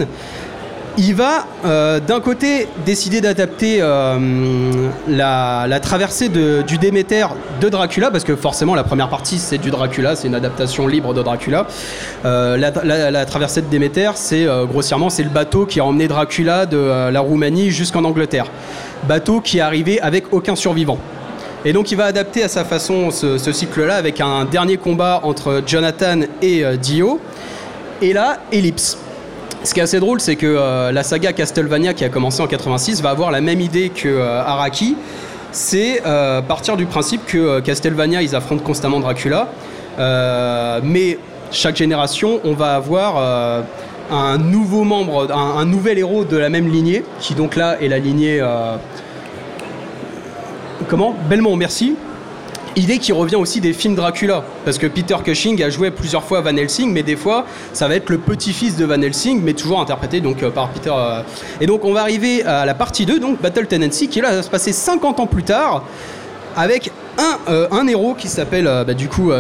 S2: il va euh, d'un côté décider d'adapter euh, la, traversée du Déméter de Dracula, parce que forcément la première partie c'est du Dracula, c'est une adaptation libre de Dracula. Euh, la, traversée de Déméter, c'est grossièrement c'est le bateau qui a emmené Dracula de la Roumanie jusqu'en Angleterre. Bateau qui est arrivé avec aucun survivant. Et donc il va adapter à sa façon ce, ce cycle-là avec un dernier combat entre Jonathan et Dio. Et là, ellipse. Ce qui est assez drôle, c'est que euh, la saga Castlevania qui a commencé en 86 va avoir la même idée que euh, Araki. C'est euh, partir du principe que Castlevania, ils affrontent constamment Dracula. mais chaque génération, on va avoir un nouveau membre, un, nouvel héros de la même lignée, qui donc là est la lignée. comment? Belmont, merci idée qui revient aussi des films Dracula. Parce que Peter Cushing a joué plusieurs fois Van Helsing, mais des fois, ça va être le petit-fils de Van Helsing, mais toujours interprété donc, euh, par Peter. Euh. Et donc, on va arriver à la partie 2, donc Battle Tendency, qui là va se passer 50 ans plus tard, avec un, euh, un héros qui s'appelle bah, du coup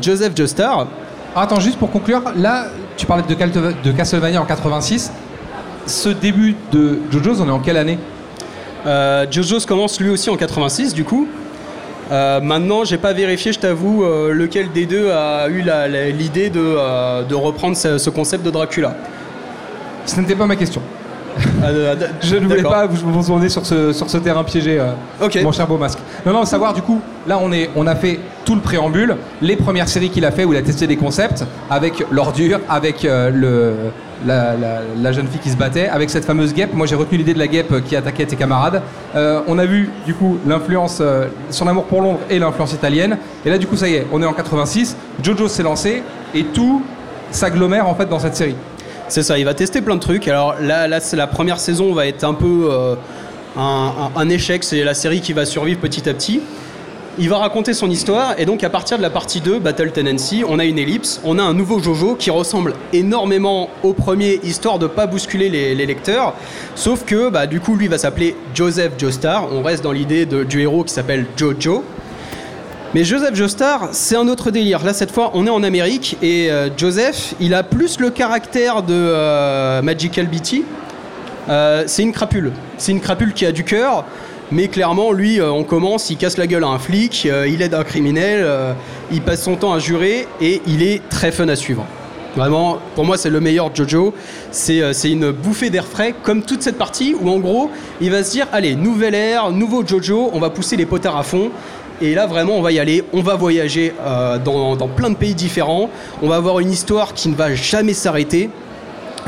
S2: Joseph Joestar.
S1: Attends, juste pour conclure, là, tu parlais de, de Castlevania en 86. Ce début de JoJo's, on est en quelle année?
S2: JoJo's commence lui aussi en 86, du coup. Euh, maintenant, j'ai pas vérifié, je t'avoue, euh, lequel des deux a eu l'idée de, euh, de, reprendre ce, concept de Dracula.
S1: Ce n'était pas ma question. Ah, je ne voulais pas vous tourner sur ce, sur ce terrain piégé, mon cher beau masque. Non, non, savoir du coup, là on, est, on a fait tout le préambule, les premières séries qu'il a fait où il a testé des concepts avec l'ordure, avec le, la, jeune fille qui se battait, avec cette fameuse guêpe. Moi j'ai retenu l'idée de la guêpe qui attaquait tes camarades. Euh, on a vu du coup l'influence, euh, son amour pour Londres et l'influence italienne. Et là du coup ça y est, on est en 86, Jojo s'est lancé et tout s'agglomère en fait dans cette série.
S2: C'est ça, il va tester plein de trucs. Alors là, là la première saison va être un peu euh, un échec, c'est la série qui va survivre petit à petit. Il va raconter son histoire et donc à partir de la partie 2, Battle Tendency, on a une ellipse, on a un nouveau Jojo qui ressemble énormément au premier, histoire de pas bousculer les, lecteurs. Sauf que bah, du coup lui va s'appeler Joseph Joestar, on reste dans l'idée du héros qui s'appelle Jojo. Mais Joseph Joestar, c'est un autre délire. Là, cette fois, on est en Amérique et euh, Joseph, il a plus le caractère de euh, Magical Beatty. Euh, c'est une crapule. C'est une crapule qui a du cœur. Mais clairement, lui, euh, on commence, il casse la gueule à un flic, euh, il aide un criminel, euh, il passe son temps à jurer et il est très fun à suivre. Vraiment, pour moi, c'est le meilleur Jojo. C'est une bouffée d'air frais, comme toute cette partie où, en gros, il va se dire allez, nouvelle ère, nouveau Jojo, on va pousser les potards à fond. Et là, vraiment, on va y aller. On va voyager dans, plein de pays différents. On va avoir une histoire qui ne va jamais s'arrêter.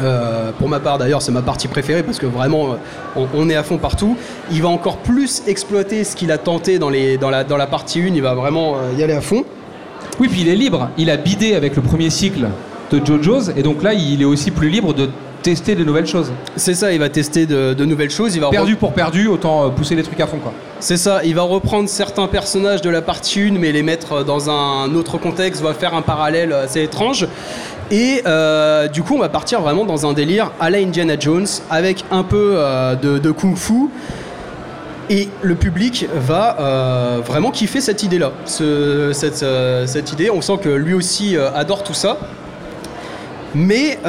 S2: Euh, pour ma part d'ailleurs c'est ma partie préférée parce que vraiment euh, on, est à fond partout. Il va encore plus exploiter ce qu'il a tenté dans, les, dans, la, dans la partie 1, il va vraiment euh, y aller à fond.
S1: Oui puis il est libre, il a bidé avec le premier cycle de JoJo's et donc là il est aussi plus libre de tester de nouvelles choses.
S2: C'est ça, il va tester de, nouvelles choses. Il va
S1: perdu pour perdu, autant pousser les trucs à fond quoi.
S2: C'est ça, il va reprendre certains personnages de la partie 1 mais les mettre dans un autre contexte, va faire un parallèle assez étrange. Et euh, du coup, on va partir vraiment dans un délire à la Indiana Jones avec un peu euh, de, kung fu. Et le public va euh, vraiment kiffer cette idée-là. cette, cette, idée, on sent que lui aussi adore tout ça. Mais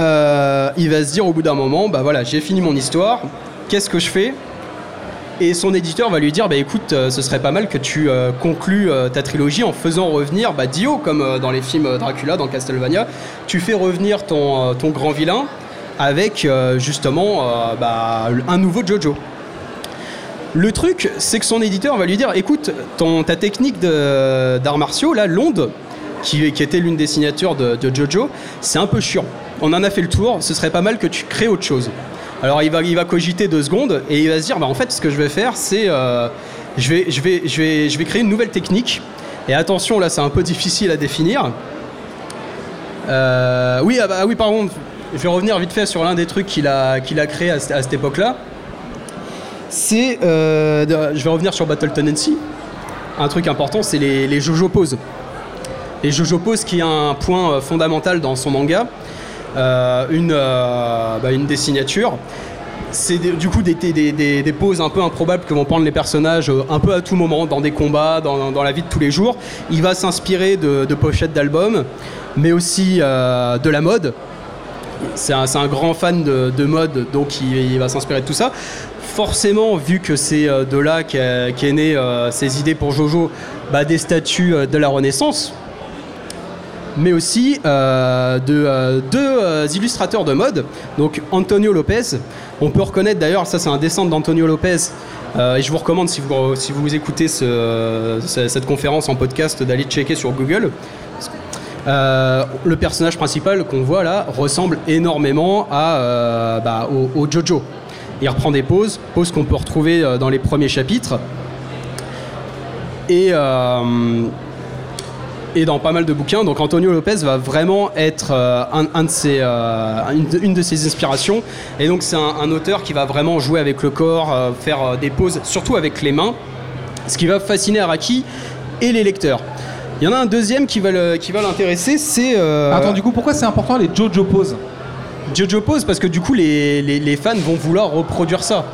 S2: il va se dire au bout d'un moment, bah voilà, j'ai fini mon histoire, qu'est-ce que je fais? Et son éditeur va lui dire bah écoute, euh, ce serait pas mal que tu euh, conclues euh, ta trilogie en faisant revenir bah, Dio, comme dans les films Dracula, dans Castlevania. Tu fais revenir ton, grand vilain avec justement bah, un nouveau Jojo. Le truc, c'est que son éditeur va lui dire écoute, ton, ta technique d'arts martiaux, là, l'onde, qui, était l'une des signatures de Jojo, c'est un peu chiant. On en a fait le tour, ce serait pas mal que tu crées autre chose. Alors il va, il va cogiter deux secondes et il va se dire bah, en fait ce que je vais faire c'est euh, je, vais, créer une nouvelle technique. Et attention là c'est un peu difficile à définir. Euh, oui, ah bah, oui, pardon, je vais revenir vite fait sur l'un des trucs qu'il a, qu'il créé à, cette époque-là. C'est. Euh, je vais revenir sur Battle Tendency. Un truc important, c'est les, les Jojo poses. Et Jojo pose qui est un point fondamental dans son manga, une, bah, une des signatures c'est du coup des, des, poses un peu improbables que vont prendre les personnages un peu à tout moment, dans des combats, dans, la vie de tous les jours. Il va s'inspirer de, pochettes d'albums, mais aussi de la mode c'est un, grand fan de, mode, donc il, va s'inspirer de tout ça. Forcément, vu que c'est euh, de là qu'est qu né euh, ces idées pour Jojo, bah, des statues euh, de la Renaissance, mais aussi de deux illustrateurs de mode, donc Antonio Lopez. On peut reconnaître d'ailleurs, ça c'est un dessin d'Antonio Lopez, et je vous recommande si vous, si vous écoutez cette conférence en podcast d'aller checker sur Google. Euh, le personnage principal qu'on voit là ressemble énormément à, euh, bah, au, Jojo. Il reprend des poses, poses qu'on peut retrouver euh, dans les premiers chapitres. Et, et dans pas mal de bouquins. Donc Antonio Lopez va vraiment être un, de ses, une, de ses inspirations. Et donc c'est un, auteur qui va vraiment jouer avec le corps, faire des poses, surtout avec les mains. Ce qui va fasciner Araki et les lecteurs. Il y en a un deuxième qui va l'intéresser, c'est. Euh,
S1: Attends, du coup, pourquoi c'est important les Jojo poses
S2: Jojo pose parce que du coup, les, fans vont vouloir reproduire ça.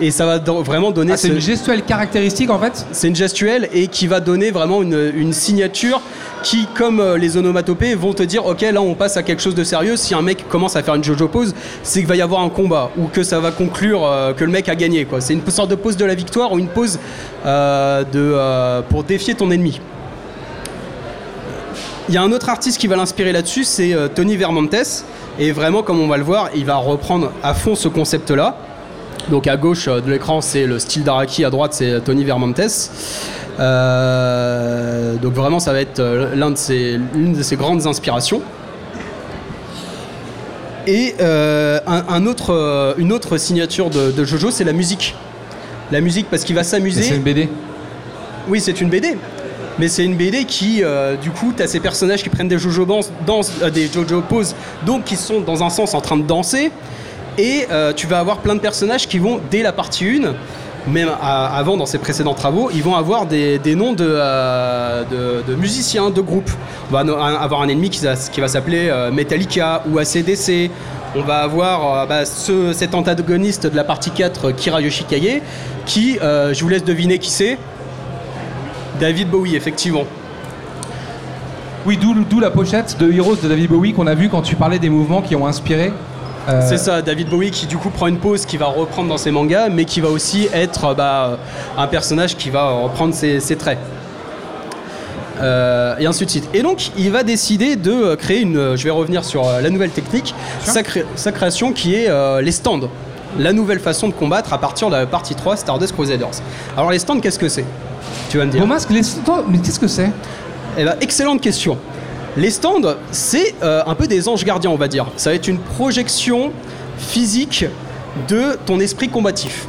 S2: Et ça va vraiment donner.
S1: Ah, c'est une gestuelle caractéristique en fait
S2: C'est une gestuelle et qui va donner vraiment une, signature qui, comme euh, les onomatopées, vont te dire ok, là on passe à quelque chose de sérieux. Si un mec commence à faire une JoJo pose, c'est qu'il va y avoir un combat ou que ça va conclure euh, que le mec a gagné. C'est une sorte de pose de la victoire ou une pose de, pour défier ton ennemi. Il y a un autre artiste qui va l'inspirer là-dessus, c'est euh, Tony Vermontes. Et vraiment, comme on va le voir, il va reprendre à fond ce concept-là. Donc à gauche euh, de l'écran, c'est le style d'Araki, à droite, c'est euh, Tony Vermontes. donc vraiment, ça va être l'un de l'une de ses grandes inspirations. Et un, autre, une autre signature de, de Jojo, c'est la musique. La musique, parce qu'il va s'amuser.
S1: C'est une BD
S2: Oui, c'est une BD mais c'est une BD qui, euh, du coup, tu as ces personnages qui prennent des Jojo, danse, euh, des Jojo poses, donc qui sont dans un sens en train de danser, et euh, tu vas avoir plein de personnages qui vont, dès la partie 1, même avant dans ses précédents travaux, ils vont avoir des, noms de, de, musiciens, de groupes. On va avoir un ennemi qui, va s'appeler Metallica ou ACDC. On va avoir bah, ce, cet antagoniste de la partie 4, Kira Yoshikaye, qui, je vous laisse deviner qui c'est. David Bowie, effectivement.
S1: Oui, d'où la pochette de Heroes de David Bowie qu'on a vu quand tu parlais des mouvements qui ont inspiré.
S2: Euh, C'est ça, David Bowie qui du coup prend une pause qui va reprendre dans ses mangas, mais qui va aussi être bah, un personnage qui va reprendre ses, traits. Euh, et ainsi de suite. Et donc, il va décider de créer une. Je vais revenir sur euh, la nouvelle technique, sa, création qui est les stands. La nouvelle façon de combattre à partir de la partie 3 Stardust Crusaders. Alors, les stands, qu'est-ce que c'est?
S1: Tu vas me dire. les stands, mais qu'est-ce que c'est?
S2: Eh ben, excellente question. Les stands, c'est euh, un peu des anges gardiens, on va dire. Ça va être une projection physique de ton esprit combatif.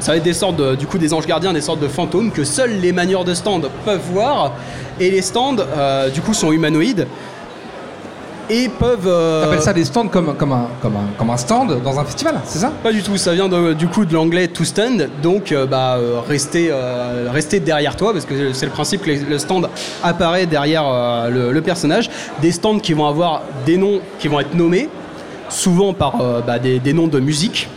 S2: Ça va être des sortes du coup des anges gardiens, des sortes de fantômes que seuls les manieurs de stands peuvent voir. Et les stands, euh, du coup, sont humanoïdes et peuvent. Euh...
S1: T'appelles ça des stands comme, comme, un, comme, un, comme un stand dans un festival, c'est ça?
S2: Pas du tout, ça vient du coup de l'anglais to stand, donc euh, bah, euh, rester, rester derrière toi, parce que c'est le principe que le stand apparaît derrière le, personnage. Des stands qui vont avoir des noms qui vont être nommés, souvent par bah, des, des, noms de musique.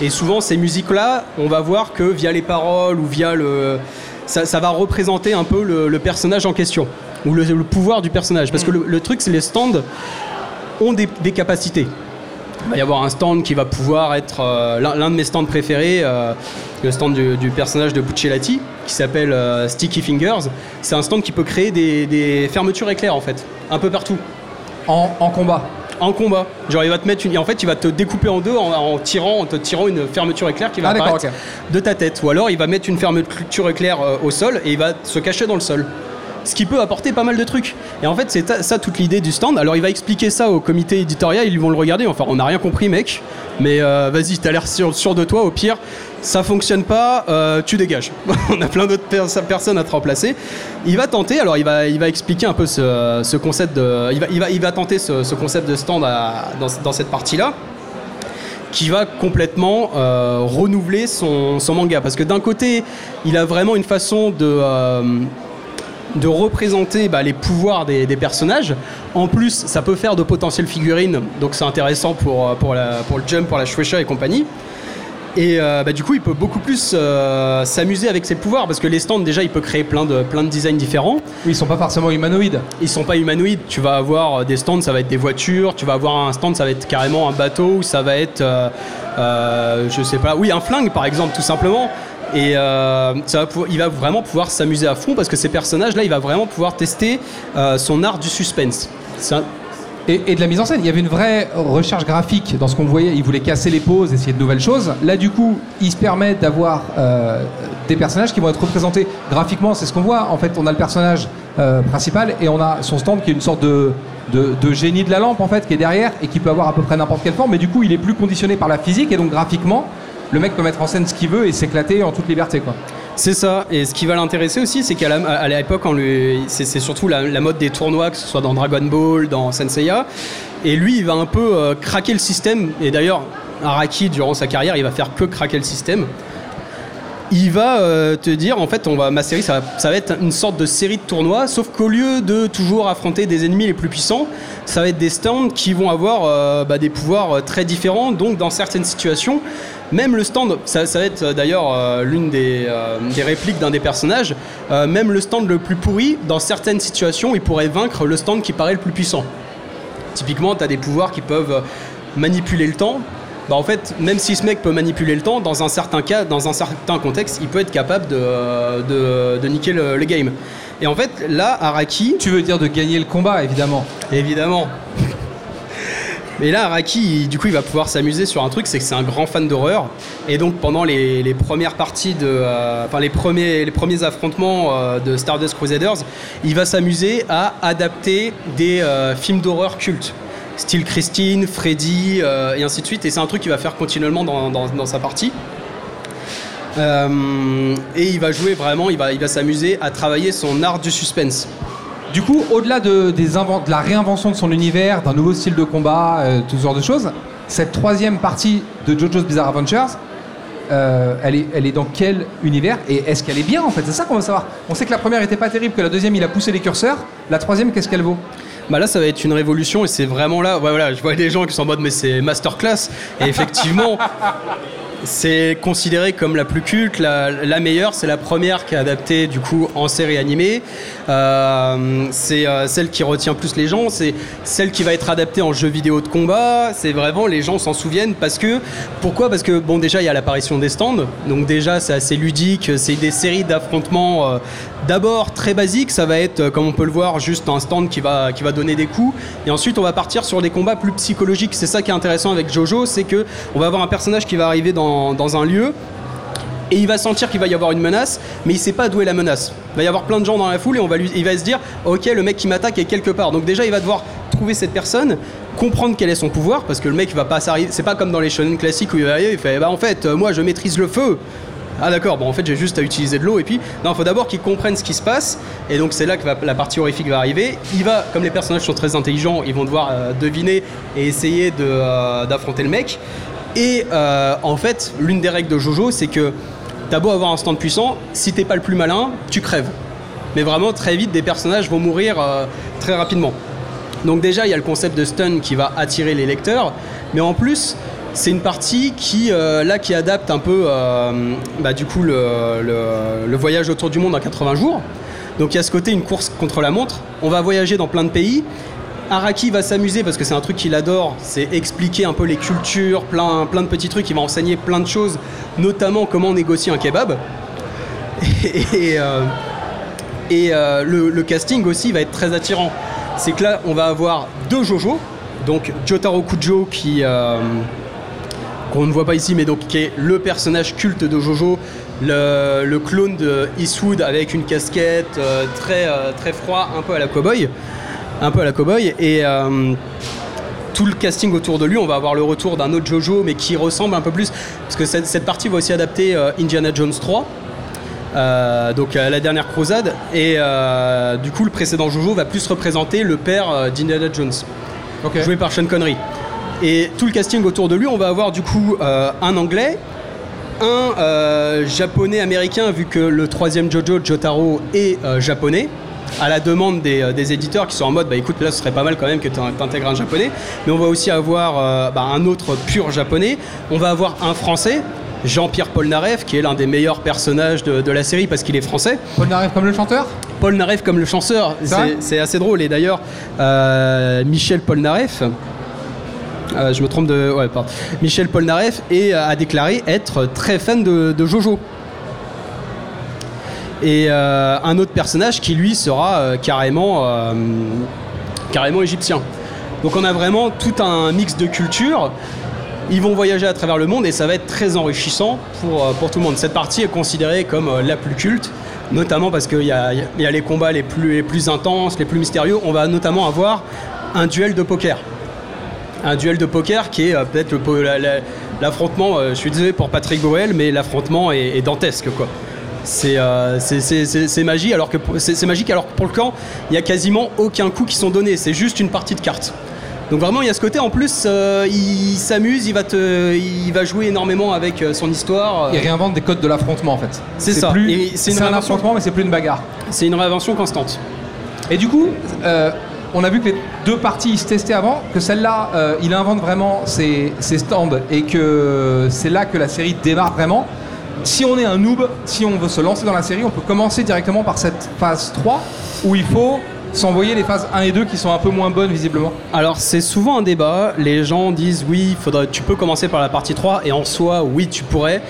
S2: Et souvent, ces musiques-là, on va voir que via les paroles ou via le. Ça, ça va représenter un peu le, le personnage en question ou le, pouvoir du personnage. Parce que le, truc, c'est les stands ont des, capacités. Il va y avoir un stand qui va pouvoir être euh, l'un de mes stands préférés, euh, le stand du, personnage de Buccellati, qui s'appelle euh, Sticky Fingers. C'est un stand qui peut créer des, fermetures éclairs en fait, un peu partout.
S1: En, combat
S2: en combat. Genre il va te mettre une... en fait il va te découper en deux en, tirant en te tirant une fermeture éclair qui va ah, apparaître de ta tête. Ou alors il va mettre une fermeture éclair au sol et il va se cacher dans le sol ce qui peut apporter pas mal de trucs. Et en fait, c'est ça toute l'idée du stand. Alors, il va expliquer ça au comité éditorial, ils vont le regarder. Enfin, on n'a rien compris, mec, mais euh, vas-y, t'as l'air sûr, de toi. Au pire, ça fonctionne pas, euh, tu dégages. on a plein d'autres personnes à te remplacer. Il va tenter, alors il va, il va expliquer un peu ce, concept de. Il va, il va, il va tenter ce, concept de stand dans, cette partie-là qui va complètement euh, renouveler son, manga. Parce que d'un côté, il a vraiment une façon de, de représenter bah, les pouvoirs des, des personnages. En plus, ça peut faire de potentielles figurines, donc c'est intéressant pour, euh, pour, la- pour le jump, pour la Shueisha et compagnie. Et euh, bah, du coup, il peut beaucoup plus euh, s'amuser avec ses pouvoirs parce que les stands, déjà, il peut créer plein de, plein de designs différents.
S1: Oui, ils sont pas forcément humanoïdes.
S2: Ils sont pas humanoïdes. Tu vas avoir des stands, ça va être des voitures. Tu vas avoir un stand, ça va être carrément un bateau. ou Ça va être, euh, je sais pas, oui, un flingue par exemple, tout simplement. Et euh, ça va il va vraiment pouvoir s'amuser à fond parce que ces personnages-là, il va vraiment pouvoir tester euh, son art du suspense.
S1: Et, de la mise en scène. Il y avait une vraie recherche graphique dans ce qu'on voyait. Ils voulaient casser les pauses, essayer de nouvelles choses. Là, du coup, ils se permettent d'avoir euh, des personnages qui vont être représentés graphiquement. C'est ce qu'on voit. En fait, on a le personnage principal et on a son stand qui est une sorte de génie de la lampe, en fait, qui est derrière et qui peut avoir à peu près n'importe quelle forme. Mais du coup, il est plus conditionné par la physique et donc graphiquement, le mec peut mettre en scène ce qu'il veut et s'éclater en toute liberté, quoi.
S2: C'est ça. Et ce qui va l'intéresser aussi, c'est qu'à l'époque, c'est surtout la, la mode des tournois, que ce soit dans Dragon Ball, dans Senseiya. Et lui, il va un peu euh, craquer le système. Et d'ailleurs, Araki, durant sa carrière, il va faire que craquer le système. Il va euh, te dire, en fait, on va, ma série, ça va, être une sorte de série de tournois, sauf qu'au lieu de toujours affronter des ennemis les plus puissants, ça va être des stands qui vont avoir euh, bah, des pouvoirs euh, très différents. Donc, dans certaines situations, même le stand, ça, va être d'ailleurs l'une des, répliques d'un des personnages, même le stand le plus pourri, dans certaines situations, il pourrait vaincre le stand qui paraît le plus puissant. Typiquement, tu as des pouvoirs qui peuvent manipuler le temps. Bah, en fait, même si ce mec peut manipuler le temps, dans un certain cas, dans un certain contexte, il peut être capable de, de, de niquer le, le game. Et en fait, là, Araki,
S1: Tu veux dire de gagner le combat, évidemment.
S2: Évidemment. Mais là, Araki, du coup, il va pouvoir s'amuser sur un truc, c'est que c'est un grand fan d'horreur. Et donc, pendant les, les premières parties de. euh, Enfin, les, premiers, les premiers affrontements euh, de Stardust Crusaders, il va s'amuser à adapter des euh, films d'horreur cultes. Style Christine, Freddy, euh, et ainsi de suite. Et c'est un truc qu'il va faire continuellement dans, sa partie. Euh, et il va jouer vraiment, il va, s'amuser à travailler son art du suspense.
S1: Du coup, au-delà de, la réinvention de son univers, d'un nouveau style de combat, tout ce genre de choses, cette troisième partie de JoJo's Bizarre Adventures, euh, elle, est, dans quel univers Et est-ce qu'elle est bien en fait? C'est ça qu'on veut savoir. On sait que la première était pas terrible, que la deuxième il a poussé les curseurs. La troisième, qu'est-ce qu'elle vaut?
S2: Bah là, ça va être une révolution et c'est vraiment là. voilà, je vois des gens qui sont en mode, mais c'est masterclass. Et effectivement, c'est considéré comme la plus culte, la, meilleure. C'est la première qui est adaptée du coup en série animée. Euh, c'est euh, celle qui retient plus les gens. C'est celle qui va être adaptée en jeu vidéo de combat. C'est vraiment les gens s'en souviennent parce que pourquoi? Parce que bon, déjà il y a l'apparition des stands. Donc déjà c'est assez ludique. C'est des séries d'affrontements. D'abord très basiques, ça va être euh, comme on peut le voir juste un stand qui va qui va donner des coups. Et ensuite on va partir sur des combats plus psychologiques. C'est ça qui est intéressant avec Jojo, c'est que on va avoir un personnage qui va arriver dans, dans un lieu et il va sentir qu'il va y avoir une menace, mais il sait pas d'où est la menace. Il va y avoir plein de gens dans la foule et on va lui, il va se dire, ok, le mec qui m'attaque est quelque part. Donc déjà, il va devoir trouver cette personne, comprendre quel est son pouvoir, parce que le mec va pas s'arriver. C'est pas comme dans les shonen classiques où il va arriver, il fait, bah en fait, euh, moi je maîtrise le feu. Ah d'accord, bon en fait j'ai juste à utiliser de l'eau et puis non, il faut d'abord qu'il comprenne ce qui se passe et donc c'est là que va- la partie horrifique va arriver. Il va, comme les personnages sont très intelligents, ils vont devoir euh, deviner et essayer de, euh, d'affronter le mec. Et euh, en fait, l'une des règles de Jojo, c'est que t'as beau avoir un stand puissant, si t'es pas le plus malin, tu crèves. Mais vraiment très vite, des personnages vont mourir très rapidement. Donc déjà, il y a le concept de stun qui va attirer les lecteurs, mais en plus, c'est une partie qui, euh, adapte un peu, euh, bah, du coup, le, voyage autour du monde en 80 jours. Donc il y a ce côté, une course contre la montre. On va voyager dans plein de pays. Araki va s'amuser parce que c'est un truc qu'il adore, c'est expliquer un peu les cultures, plein, de petits trucs. Il va enseigner plein de choses, notamment comment négocier un kebab. Et, euh, le, casting aussi va être très attirant. C'est que là, on va avoir deux Jojo. Donc Jotaro Kujo qui qu'on ne voit pas ici, mais donc qui est le personnage culte de Jojo, le, le clone de Eastwood avec une casquette euh, très euh, très froid, un peu à la cowboy, un peu à la cowboy. Et euh, tout le casting autour de lui, on va avoir le retour d'un autre Jojo, mais qui ressemble un peu plus, parce que cette, cette partie va aussi adapter euh, Indiana Jones 3, euh, donc euh, la dernière croisade, et euh, du coup le précédent Jojo va plus représenter le père d'Indiana Jones, joué par Sean Connery. Et tout le casting autour de lui, on va avoir du coup euh, un anglais, un euh, japonais américain, vu que le troisième Jojo, Jotaro, est euh, japonais. à la demande des, des, éditeurs qui sont en mode bah écoute là ce serait pas mal quand même que tu intègres un japonais mais on va aussi avoir bah, un autre pur japonais on va avoir un français Jean-Pierre Polnareff, qui est l'un des meilleurs personnages de, la série parce qu'il est français.
S1: Polnareff comme le chanteur?
S2: Polnareff comme le chanteur, c'est assez drôle. Et d'ailleurs, euh, Michel Polnareff, euh, je me trompe de. Ouais, pardon. Michel Polnareff a déclaré être très fan de, Jojo. Et euh, un autre personnage qui lui sera carrément, carrément égyptien. Donc on a vraiment tout un mix de cultures. Ils vont voyager à travers le monde et ça va être très enrichissant pour, euh, pour tout le monde. Cette partie est considérée comme euh, la plus culte, notamment parce qu'il y, y a, les combats les plus intenses, les plus mystérieux. On va notamment avoir un duel de poker. Un duel de poker qui est euh, peut-être l'affrontement, je suis désolé pour Patrick Boel, mais l'affrontement est, dantesque. quoi. C'est magie alors que c'est magique alors que pour le camp il n'y a quasiment aucun coup qui sont donnés c'est juste une partie de cartes donc vraiment, il y a ce côté. En plus, euh, il s'amuse, il va te, il va jouer énormément avec euh, son histoire.
S1: Il réinvente des codes de l'affrontement en fait.
S2: C'est ça.
S1: C'est un affrontement, mais c'est plus une bagarre.
S2: C'est une réinvention constante.
S1: Et du coup, euh, on a vu que les deux parties se testaient avant, que celle-là, il invente vraiment ses, ses, stands et que c'est là que la série démarre vraiment. Si on est un noob, si on veut se lancer dans la série, on peut commencer directement par cette phase 3 où il faut s'envoyer les phases 1 et 2 qui sont un peu moins bonnes visiblement.
S2: Alors c'est souvent un débat, les gens disent oui, faudrait, tu peux commencer par la partie 3 et en soi oui tu pourrais,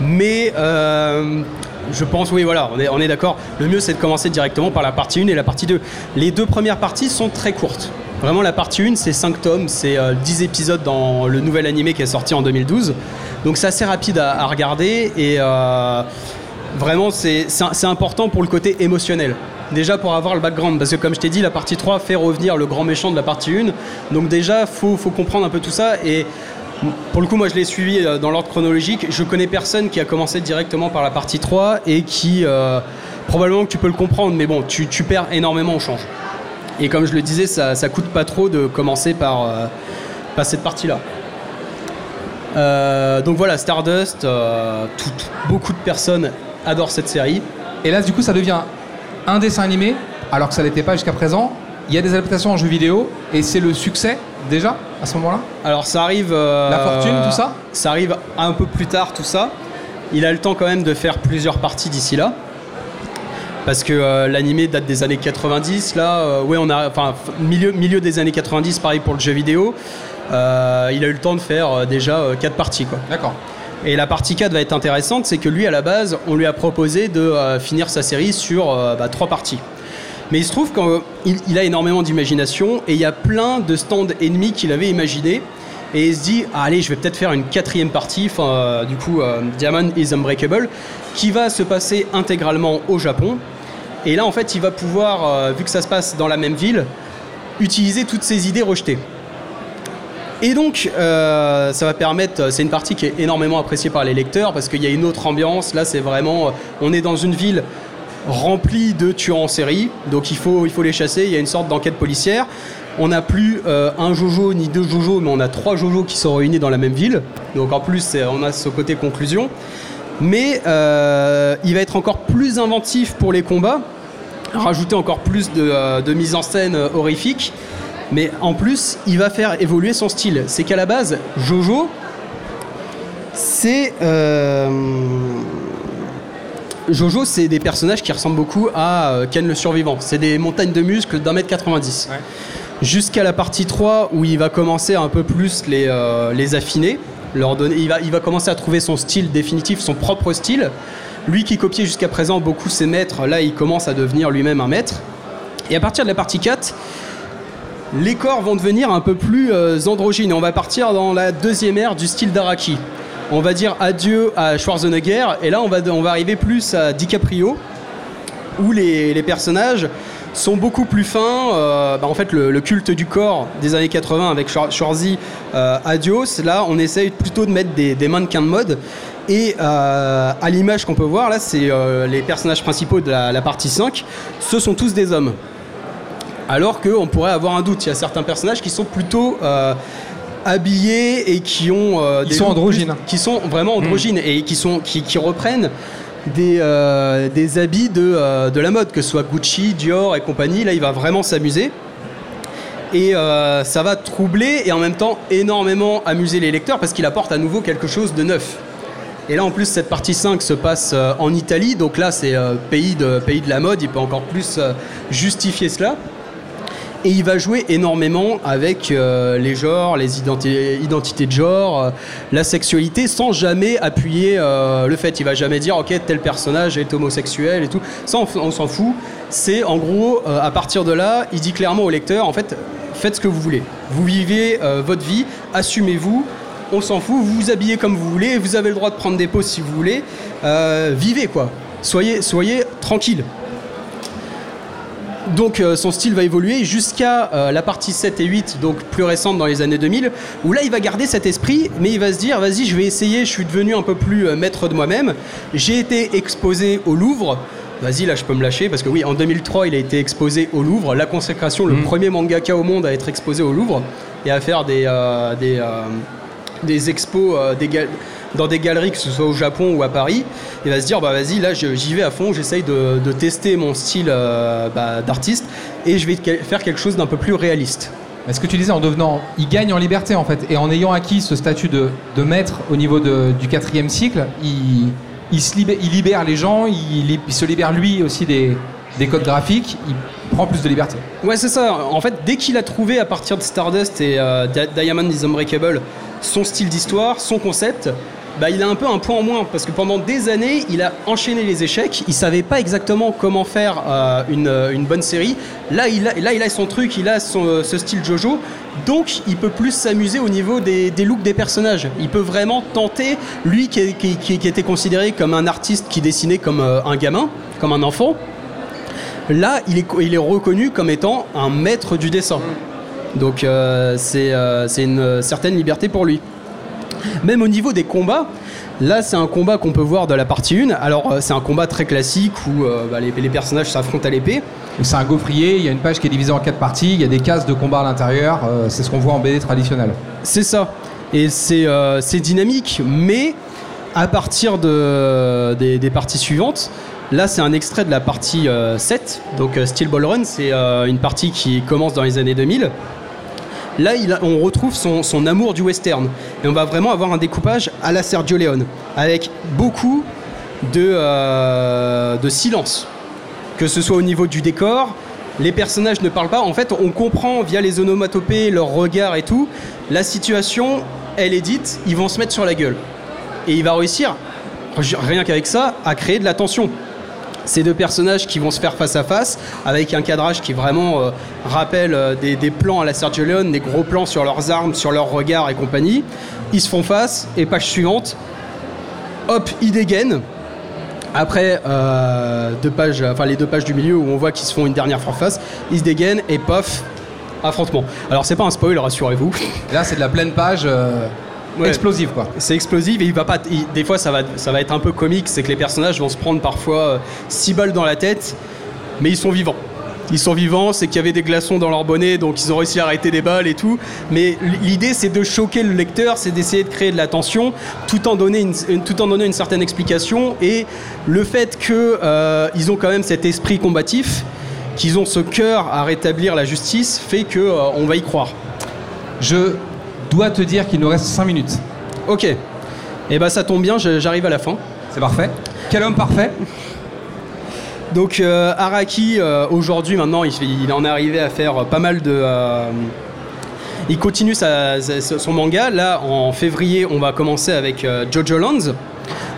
S2: mais euh, je pense oui voilà, on est, d'accord, le mieux c'est de commencer directement par la partie 1 et la partie 2. Les deux premières parties sont très courtes. Vraiment la partie 1 c'est 5 tomes, c'est 10 euh, épisodes dans le nouvel animé qui est sorti en 2012. Donc c'est assez rapide à, regarder et euh, vraiment c'est important pour le côté émotionnel. Déjà pour avoir le background, parce que comme je t'ai dit, la partie 3 fait revenir le grand méchant de la partie 1. Donc déjà, faut, faut comprendre un peu tout ça. Et pour le coup, moi je l'ai suivi euh, dans l'ordre chronologique. Je connais personne qui a commencé directement par la partie 3 et qui, euh, probablement que tu peux le comprendre, mais bon, tu, perds énormément au change. Et comme je le disais, ça, coûte pas trop de commencer par, euh, cette partie-là. donc voilà, Stardust, beaucoup de personnes adorent cette série.
S1: Et là, du coup, ça devient un dessin animé, alors que ça n'était pas jusqu'à présent. Il y a des adaptations en jeux vidéo et c'est le succès déjà à ce moment-là
S2: Alors ça arrive. Euh,
S1: La fortune, tout ça
S2: Ça arrive un peu plus tard, tout ça. Il a le temps quand même de faire plusieurs parties d'ici là. Parce que euh, l'animé date des années 90, là, euh, ouais, on a, enfin, milieu, milieu des années 90, pareil pour le jeu vidéo. il a eu le temps de faire déjà quatre parties, quoi.
S1: D'accord.
S2: Et la partie 4 va être intéressante, c'est que lui, à la base, on lui a proposé de finir sa série sur bah, trois parties. Mais il se trouve qu'il a énormément d'imagination et il y a plein de stands ennemis qu'il avait imaginés. Et il se dit, ah, allez, je vais peut-être faire une quatrième partie, euh, du coup, Diamond is Unbreakable, qui va se passer intégralement au Japon. Et là, en fait, il va pouvoir, vu que ça se passe dans la même ville, utiliser toutes ces idées rejetées. Et donc, euh, ça va permettre, c'est une partie qui est énormément appréciée par les lecteurs parce qu'il y a une autre ambiance. Là, c'est vraiment, on est dans une ville remplie de tueurs en série, donc il faut, les chasser. Il y a une sorte d'enquête policière. On n'a plus euh, un Jojo ni deux Jojo, mais on a trois Jojo qui sont réunis dans la même ville. Donc en plus, on a ce côté conclusion. Mais euh, il va être encore plus inventif pour les combats, rajouter encore plus de, mise en scène horrifique. Mais en plus, il va faire évoluer son style. C'est qu'à la base, Jojo, c'est. Euh, Jojo, c'est des personnages qui ressemblent beaucoup à euh, Ken le survivant. C'est des montagnes de muscles d'un mètre 90. Jusqu'à la partie 3 où il va commencer un peu plus les, euh, les affiner. Leur donner, il, va, il va commencer à trouver son style définitif, son propre style. Lui qui copiait jusqu'à présent beaucoup ses maîtres, là il commence à devenir lui-même un maître. Et à partir de la partie 4, les corps vont devenir un peu plus euh, androgynes. On va partir dans la deuxième ère du style d'Araki. On va dire adieu à Schwarzenegger et là on va, arriver plus à DiCaprio où les, personnages sont beaucoup plus fins. Euh, bah, en fait, le, culte du corps des années 80 avec Schwarzy, euh, Adios, là on essaye plutôt de mettre des, mannequins de mode. Et à l'image qu'on peut voir, là, c'est les personnages principaux de la, la partie 5. Ce sont tous des hommes alors qu'on pourrait avoir un doute. Il y a certains personnages qui sont plutôt euh, habillés et qui ont
S1: euh, des sont androgynes,
S2: qui sont vraiment androgynes et qui sont qui, reprennent des, euh, des habits de, euh, de la mode, que ce soit Gucci, Dior et compagnie. Là, il va vraiment s'amuser. Et ça va troubler et en même temps énormément amuser les lecteurs parce qu'il apporte à nouveau quelque chose de neuf. Et là, en plus, cette partie 5 se passe en Italie, donc là, c'est pays, de, pays de la mode, il peut encore plus justifier cela. Et il va jouer énormément avec euh, les genres, les identi- identités de genre, euh, la sexualité, sans jamais appuyer euh, le fait. Il va jamais dire, ok, tel personnage est homosexuel et tout. Ça, on, s'en fout. C'est en gros, à partir de là, il dit clairement au lecteur, en fait, faites ce que vous voulez. Vous vivez votre vie, assumez-vous. On s'en fout, vous vous habillez comme vous voulez, vous avez le droit de prendre des pauses si vous voulez. Vivez quoi. Soyez, soyez tranquille. Donc euh, son style va évoluer jusqu'à euh, la partie 7 et 8, donc plus récente dans les années 2000, où là il va garder cet esprit, mais il va se dire, vas-y, je vais essayer, je suis devenu un peu plus euh, maître de moi-même. J'ai été exposé au Louvre. Vas-y, là je peux me lâcher, parce que oui, en 2003, il a été exposé au Louvre. La consécration, le
S1: Mhm.
S2: premier mangaka au monde à être exposé au Louvre et à faire des, des, des expos des dans des galeries, que ce soit au Japon ou à Paris, il va se dire bah vas-y là j'y vais à fond, j'essaye de, de tester mon style euh, bah, d'artiste et je vais faire quelque chose d'un peu plus réaliste.
S1: Mais ce que tu disais, en devenant, il gagne en liberté en fait, et en ayant acquis ce statut de, de maître au niveau de- du quatrième cycle, il, il, se libère, il libère les gens, il, il se libère lui aussi des, des codes graphiques, il prend plus de liberté.
S2: Ouais c'est ça, en fait dès qu'il a trouvé à partir de Stardust et euh, Di- Diamond is Unbreakable son style d'histoire, son concept, bah, il a un peu un point en moins parce que pendant des années il a enchaîné les échecs, il savait pas exactement comment faire euh, une, euh, une bonne série. Là il, a, son truc, il a euh, ce style Jojo, donc il peut plus s'amuser au niveau des, looks des personnages. Il peut vraiment tenter, lui qui, était considéré comme un artiste qui dessinait comme un gamin, comme un enfant. Là, il est, reconnu comme étant un maître du dessin. Donc c'est une certaine liberté pour lui. Même au niveau des combats, là c'est un combat qu'on peut voir de la partie 1. Alors euh, c'est un combat très classique où euh, bah, les, les personnages s'affrontent à l'épée.
S1: C'est un gaufrier, il y a une page qui est divisée en quatre parties, il y a des cases de combat à l'intérieur, euh, c'est ce qu'on voit en BD traditionnelle.
S2: C'est ça. Et c'est euh, dynamique, mais à partir de, des, des parties suivantes, là c'est un extrait de la partie euh, 7, donc euh, Steel Ball Run, c'est euh, une partie qui commence dans les années 2000. Là, on retrouve son, amour du western. Et on va vraiment avoir un découpage à la Sergio Leone, avec beaucoup de, euh, de silence. Que ce soit au niveau du décor, les personnages ne parlent pas. En fait, on comprend via les onomatopées, leurs regards et tout, la situation, elle est dite, ils vont se mettre sur la gueule. Et il va réussir, rien qu'avec ça, à créer de la tension. Ces deux personnages qui vont se faire face à face, avec un cadrage qui vraiment euh, rappelle euh, des, plans à la Sergio Leone, des gros plans sur leurs armes, sur leurs regards et compagnie. Ils se font face, et page suivante, hop, ils dégainent. Après euh, deux pages, enfin les deux pages du milieu où on voit qu'ils se font une dernière fois face, ils se dégainent et pof, affrontement. Alors c'est pas un spoil, rassurez-vous.
S1: Là, c'est de la pleine page
S2: Ouais.
S1: explosive quoi.
S2: C'est explosif et il va pas. il- des fois, ça va, ça va être un peu comique, c'est que les personnages vont se prendre parfois 6 balles dans la tête, mais ils sont vivants. Ils sont vivants, c'est qu'il y avait des glaçons dans leur bonnet, donc ils ont réussi à arrêter des balles et tout. Mais l'idée, c'est de choquer le lecteur, c'est d'essayer de créer de la tension, tout en, donner une, une- tout en donnant une certaine explication. Et le fait qu'ils ont quand même cet esprit combatif, qu'ils ont ce cœur à rétablir la justice, fait que euh, on va y croire.
S1: Je dois te dire qu'il nous reste 5 minutes.
S2: Ok. Et bah ça tombe bien, j'arrive à la fin.
S1: C'est parfait. Quel homme parfait
S2: Donc euh, Araki, euh, aujourd'hui maintenant, il, il en est arrivé à faire pas mal de... euh, il continue sa- sa- son manga. Là, en février, on va commencer avec euh, Jojo Lands.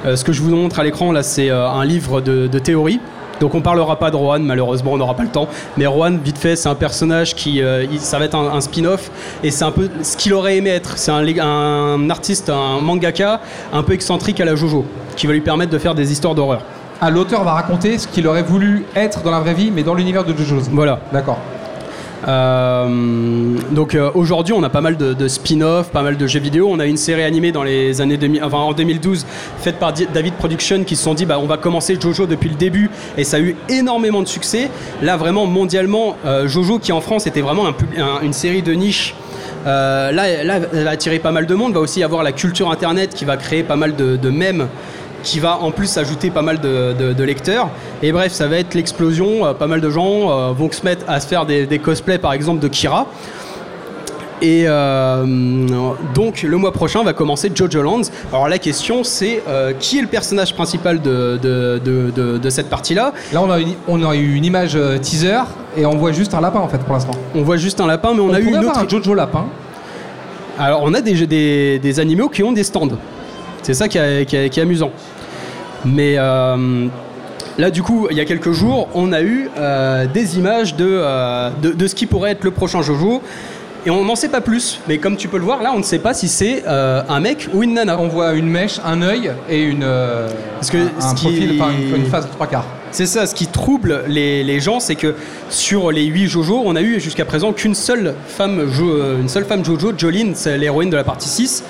S2: Euh, ce que je vous montre à l'écran, là, c'est euh, un livre de, de théorie. Donc on parlera pas de Rohan, malheureusement, on n'aura pas le temps. Mais Rohan, vite fait, c'est un personnage qui, euh, ça va être un, un spin-off, et c'est un peu ce qu'il aurait aimé être. C'est un, artiste, un mangaka, un peu excentrique à la Jojo, qui va lui permettre de faire des histoires d'horreur.
S1: Ah, l'auteur va raconter ce qu'il aurait voulu être dans la vraie vie, mais dans l'univers de JoJo's.
S2: Voilà.
S1: D'accord.
S2: Euh, donc euh, aujourd'hui, on a pas mal de, spin-off, pas mal de jeux vidéo. On a une série animée dans les années 2000, enfin, en 2012 faite par David Production qui se sont dit bah, on va commencer Jojo depuis le début et ça a eu énormément de succès. Là, vraiment mondialement, euh, Jojo qui en France était vraiment une série de niche. là, là, elle va attirer pas mal de monde. Va aussi avoir la culture internet qui va créer pas mal de, de mèmes qui va en plus ajouter pas mal de, lecteurs. Et bref, ça va être l'explosion. pas mal de gens vont se mettre à se faire des, des cosplays, par exemple, de Kira. Et euh, donc le mois prochain va commencer Jojo Lands. Alors la question c'est euh, qui est le personnage principal de, de, cette partie-là?
S1: Là on a, on a eu une image euh, teaser et on voit juste un lapin en fait pour l'instant.
S2: On voit juste un lapin mais on, a eu une autre...
S1: un Jojo lapin.
S2: Alors on a des, des, des animaux qui ont des stands. C'est ça qui, est amusant. Mais là du coup il y a quelques jours on a eu des images de, de, ce qui pourrait être le prochain Jojo. Et on n'en sait pas plus. Mais comme tu peux le voir, là, on ne sait pas si c'est euh, un mec ou une nana.
S1: On voit une mèche, un œil et une. Euh,
S2: Parce que
S1: un, profil, une phase de trois quarts.
S2: C'est ça, ce qui trouble les, gens, c'est que sur les huit JoJo, on a eu jusqu'à présent qu'une seule femme, euh, une seule femme JoJo, Jolene, c'est l'héroïne de la partie 6.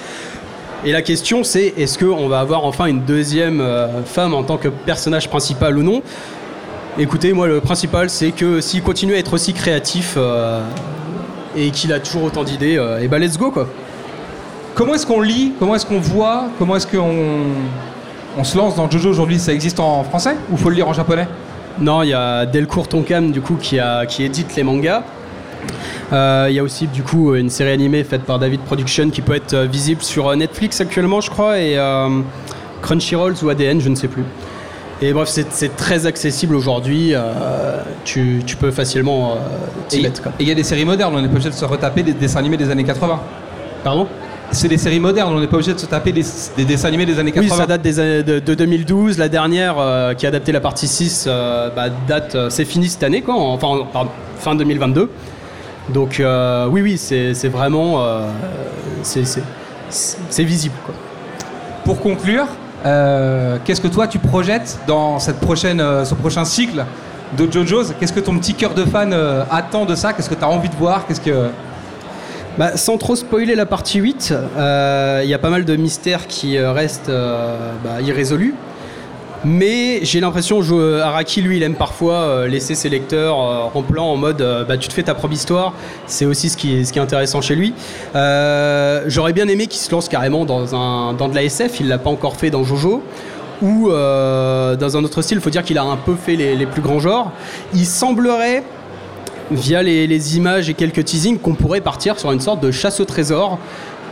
S2: Et la question, c'est est-ce qu'on va avoir enfin une deuxième femme en tant que personnage principal ou non? Écoutez, moi, le principal, c'est que s'il continue à être aussi créatif, et qu'il a toujours autant d'idées, et euh, bah let's go quoi.
S1: Comment est-ce qu'on lit Comment est-ce qu'on voit Comment est-ce qu'on on se lance dans Jojo aujourd'hui? Ça existe en français ou faut le lire en japonais?
S2: Non, il y a Delcourt Tonkam du coup qui, qui édite les mangas. Euh, il y a aussi du coup une série animée faite par David Production qui peut être euh, visible sur Netflix actuellement je crois et Crunchyroll ou ADN je ne sais plus. Et bref, c'est très accessible aujourd'hui. Euh, tu, peux facilement euh, t'y mettre.
S1: Et il y a des séries modernes, on n'est pas obligé de se retaper des dessins animés des années 80.
S2: Pardon?
S1: C'est des séries modernes, on n'est pas obligé de se taper des, dessins animés des années 80.
S2: Oui, ça date des, de, de, 2012. La dernière euh, qui a adapté la partie 6 bah, date, c'est fini cette année, quoi, enfin fin 2022. Donc oui, oui, c'est vraiment, c'est visible. Quoi.
S1: Pour conclure, euh, qu'est-ce que toi tu projettes dans cette prochaine, euh, ce prochain cycle de JoJo's? Qu'est-ce que ton petit cœur de fan euh, attend de ça? Qu'est-ce que tu as envie de voir? Qu'est-ce que...
S2: Bah, sans trop spoiler la partie 8, il y a pas mal de mystères qui restent bah, irrésolus. Mais j'ai l'impression Araki, lui, il aime parfois euh, laisser ses lecteurs euh, en en mode euh, bah, tu te fais ta propre histoire. C'est aussi ce qui, est, intéressant chez lui. J'aurais bien aimé qu'il se lance carrément dans, un, dans de la SF. Il l'a pas encore fait dans Jojo. Ou dans un autre style, il faut dire qu'il a un peu fait les, plus grands genres. Il semblerait via les, images et quelques teasings qu'on pourrait partir sur une sorte de chasse au trésor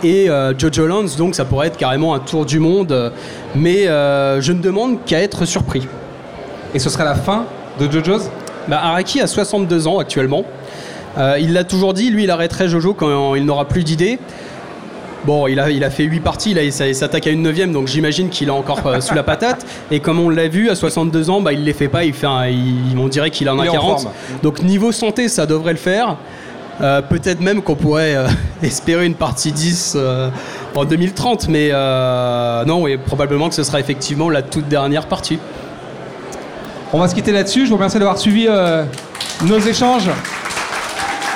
S2: et euh, Jojo Lands, donc ça pourrait être carrément un tour du monde, mais euh, je ne demande qu'à être surpris.
S1: Et ce sera la fin de Jojo's?
S2: Bah, Araki a 62 ans actuellement. Euh, il l'a toujours dit, lui il arrêterait Jojo quand il n'aura plus d'idées. Bon, il a, il a fait 8 parties, là, il s'attaque à une 9 donc j'imagine qu'il est encore sous la patate. Et comme on l'a vu, à 62 ans, bah, il ne les fait pas, il fait il, on dirait qu'il en a 40. donc niveau santé, ça devrait le faire. Euh, peut-être même qu'on pourrait euh, espérer une partie 10 euh, en 2030, mais non, et probablement que ce sera effectivement la toute dernière partie.
S1: On va se quitter là-dessus. Je vous remercie d'avoir suivi nos échanges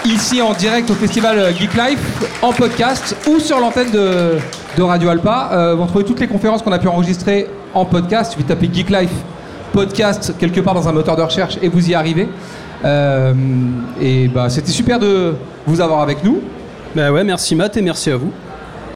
S1: ici en direct au festival Geek Life, en podcast ou sur l'antenne de, Radio Alpa. vous retrouvez toutes les conférences qu'on a pu enregistrer en podcast. Vous tapez Geek Life podcast quelque part dans un moteur de recherche et vous y arrivez. Euh, et bah, c'était super de vous avoir avec nous.
S2: Bah ouais, merci Matt et merci à vous.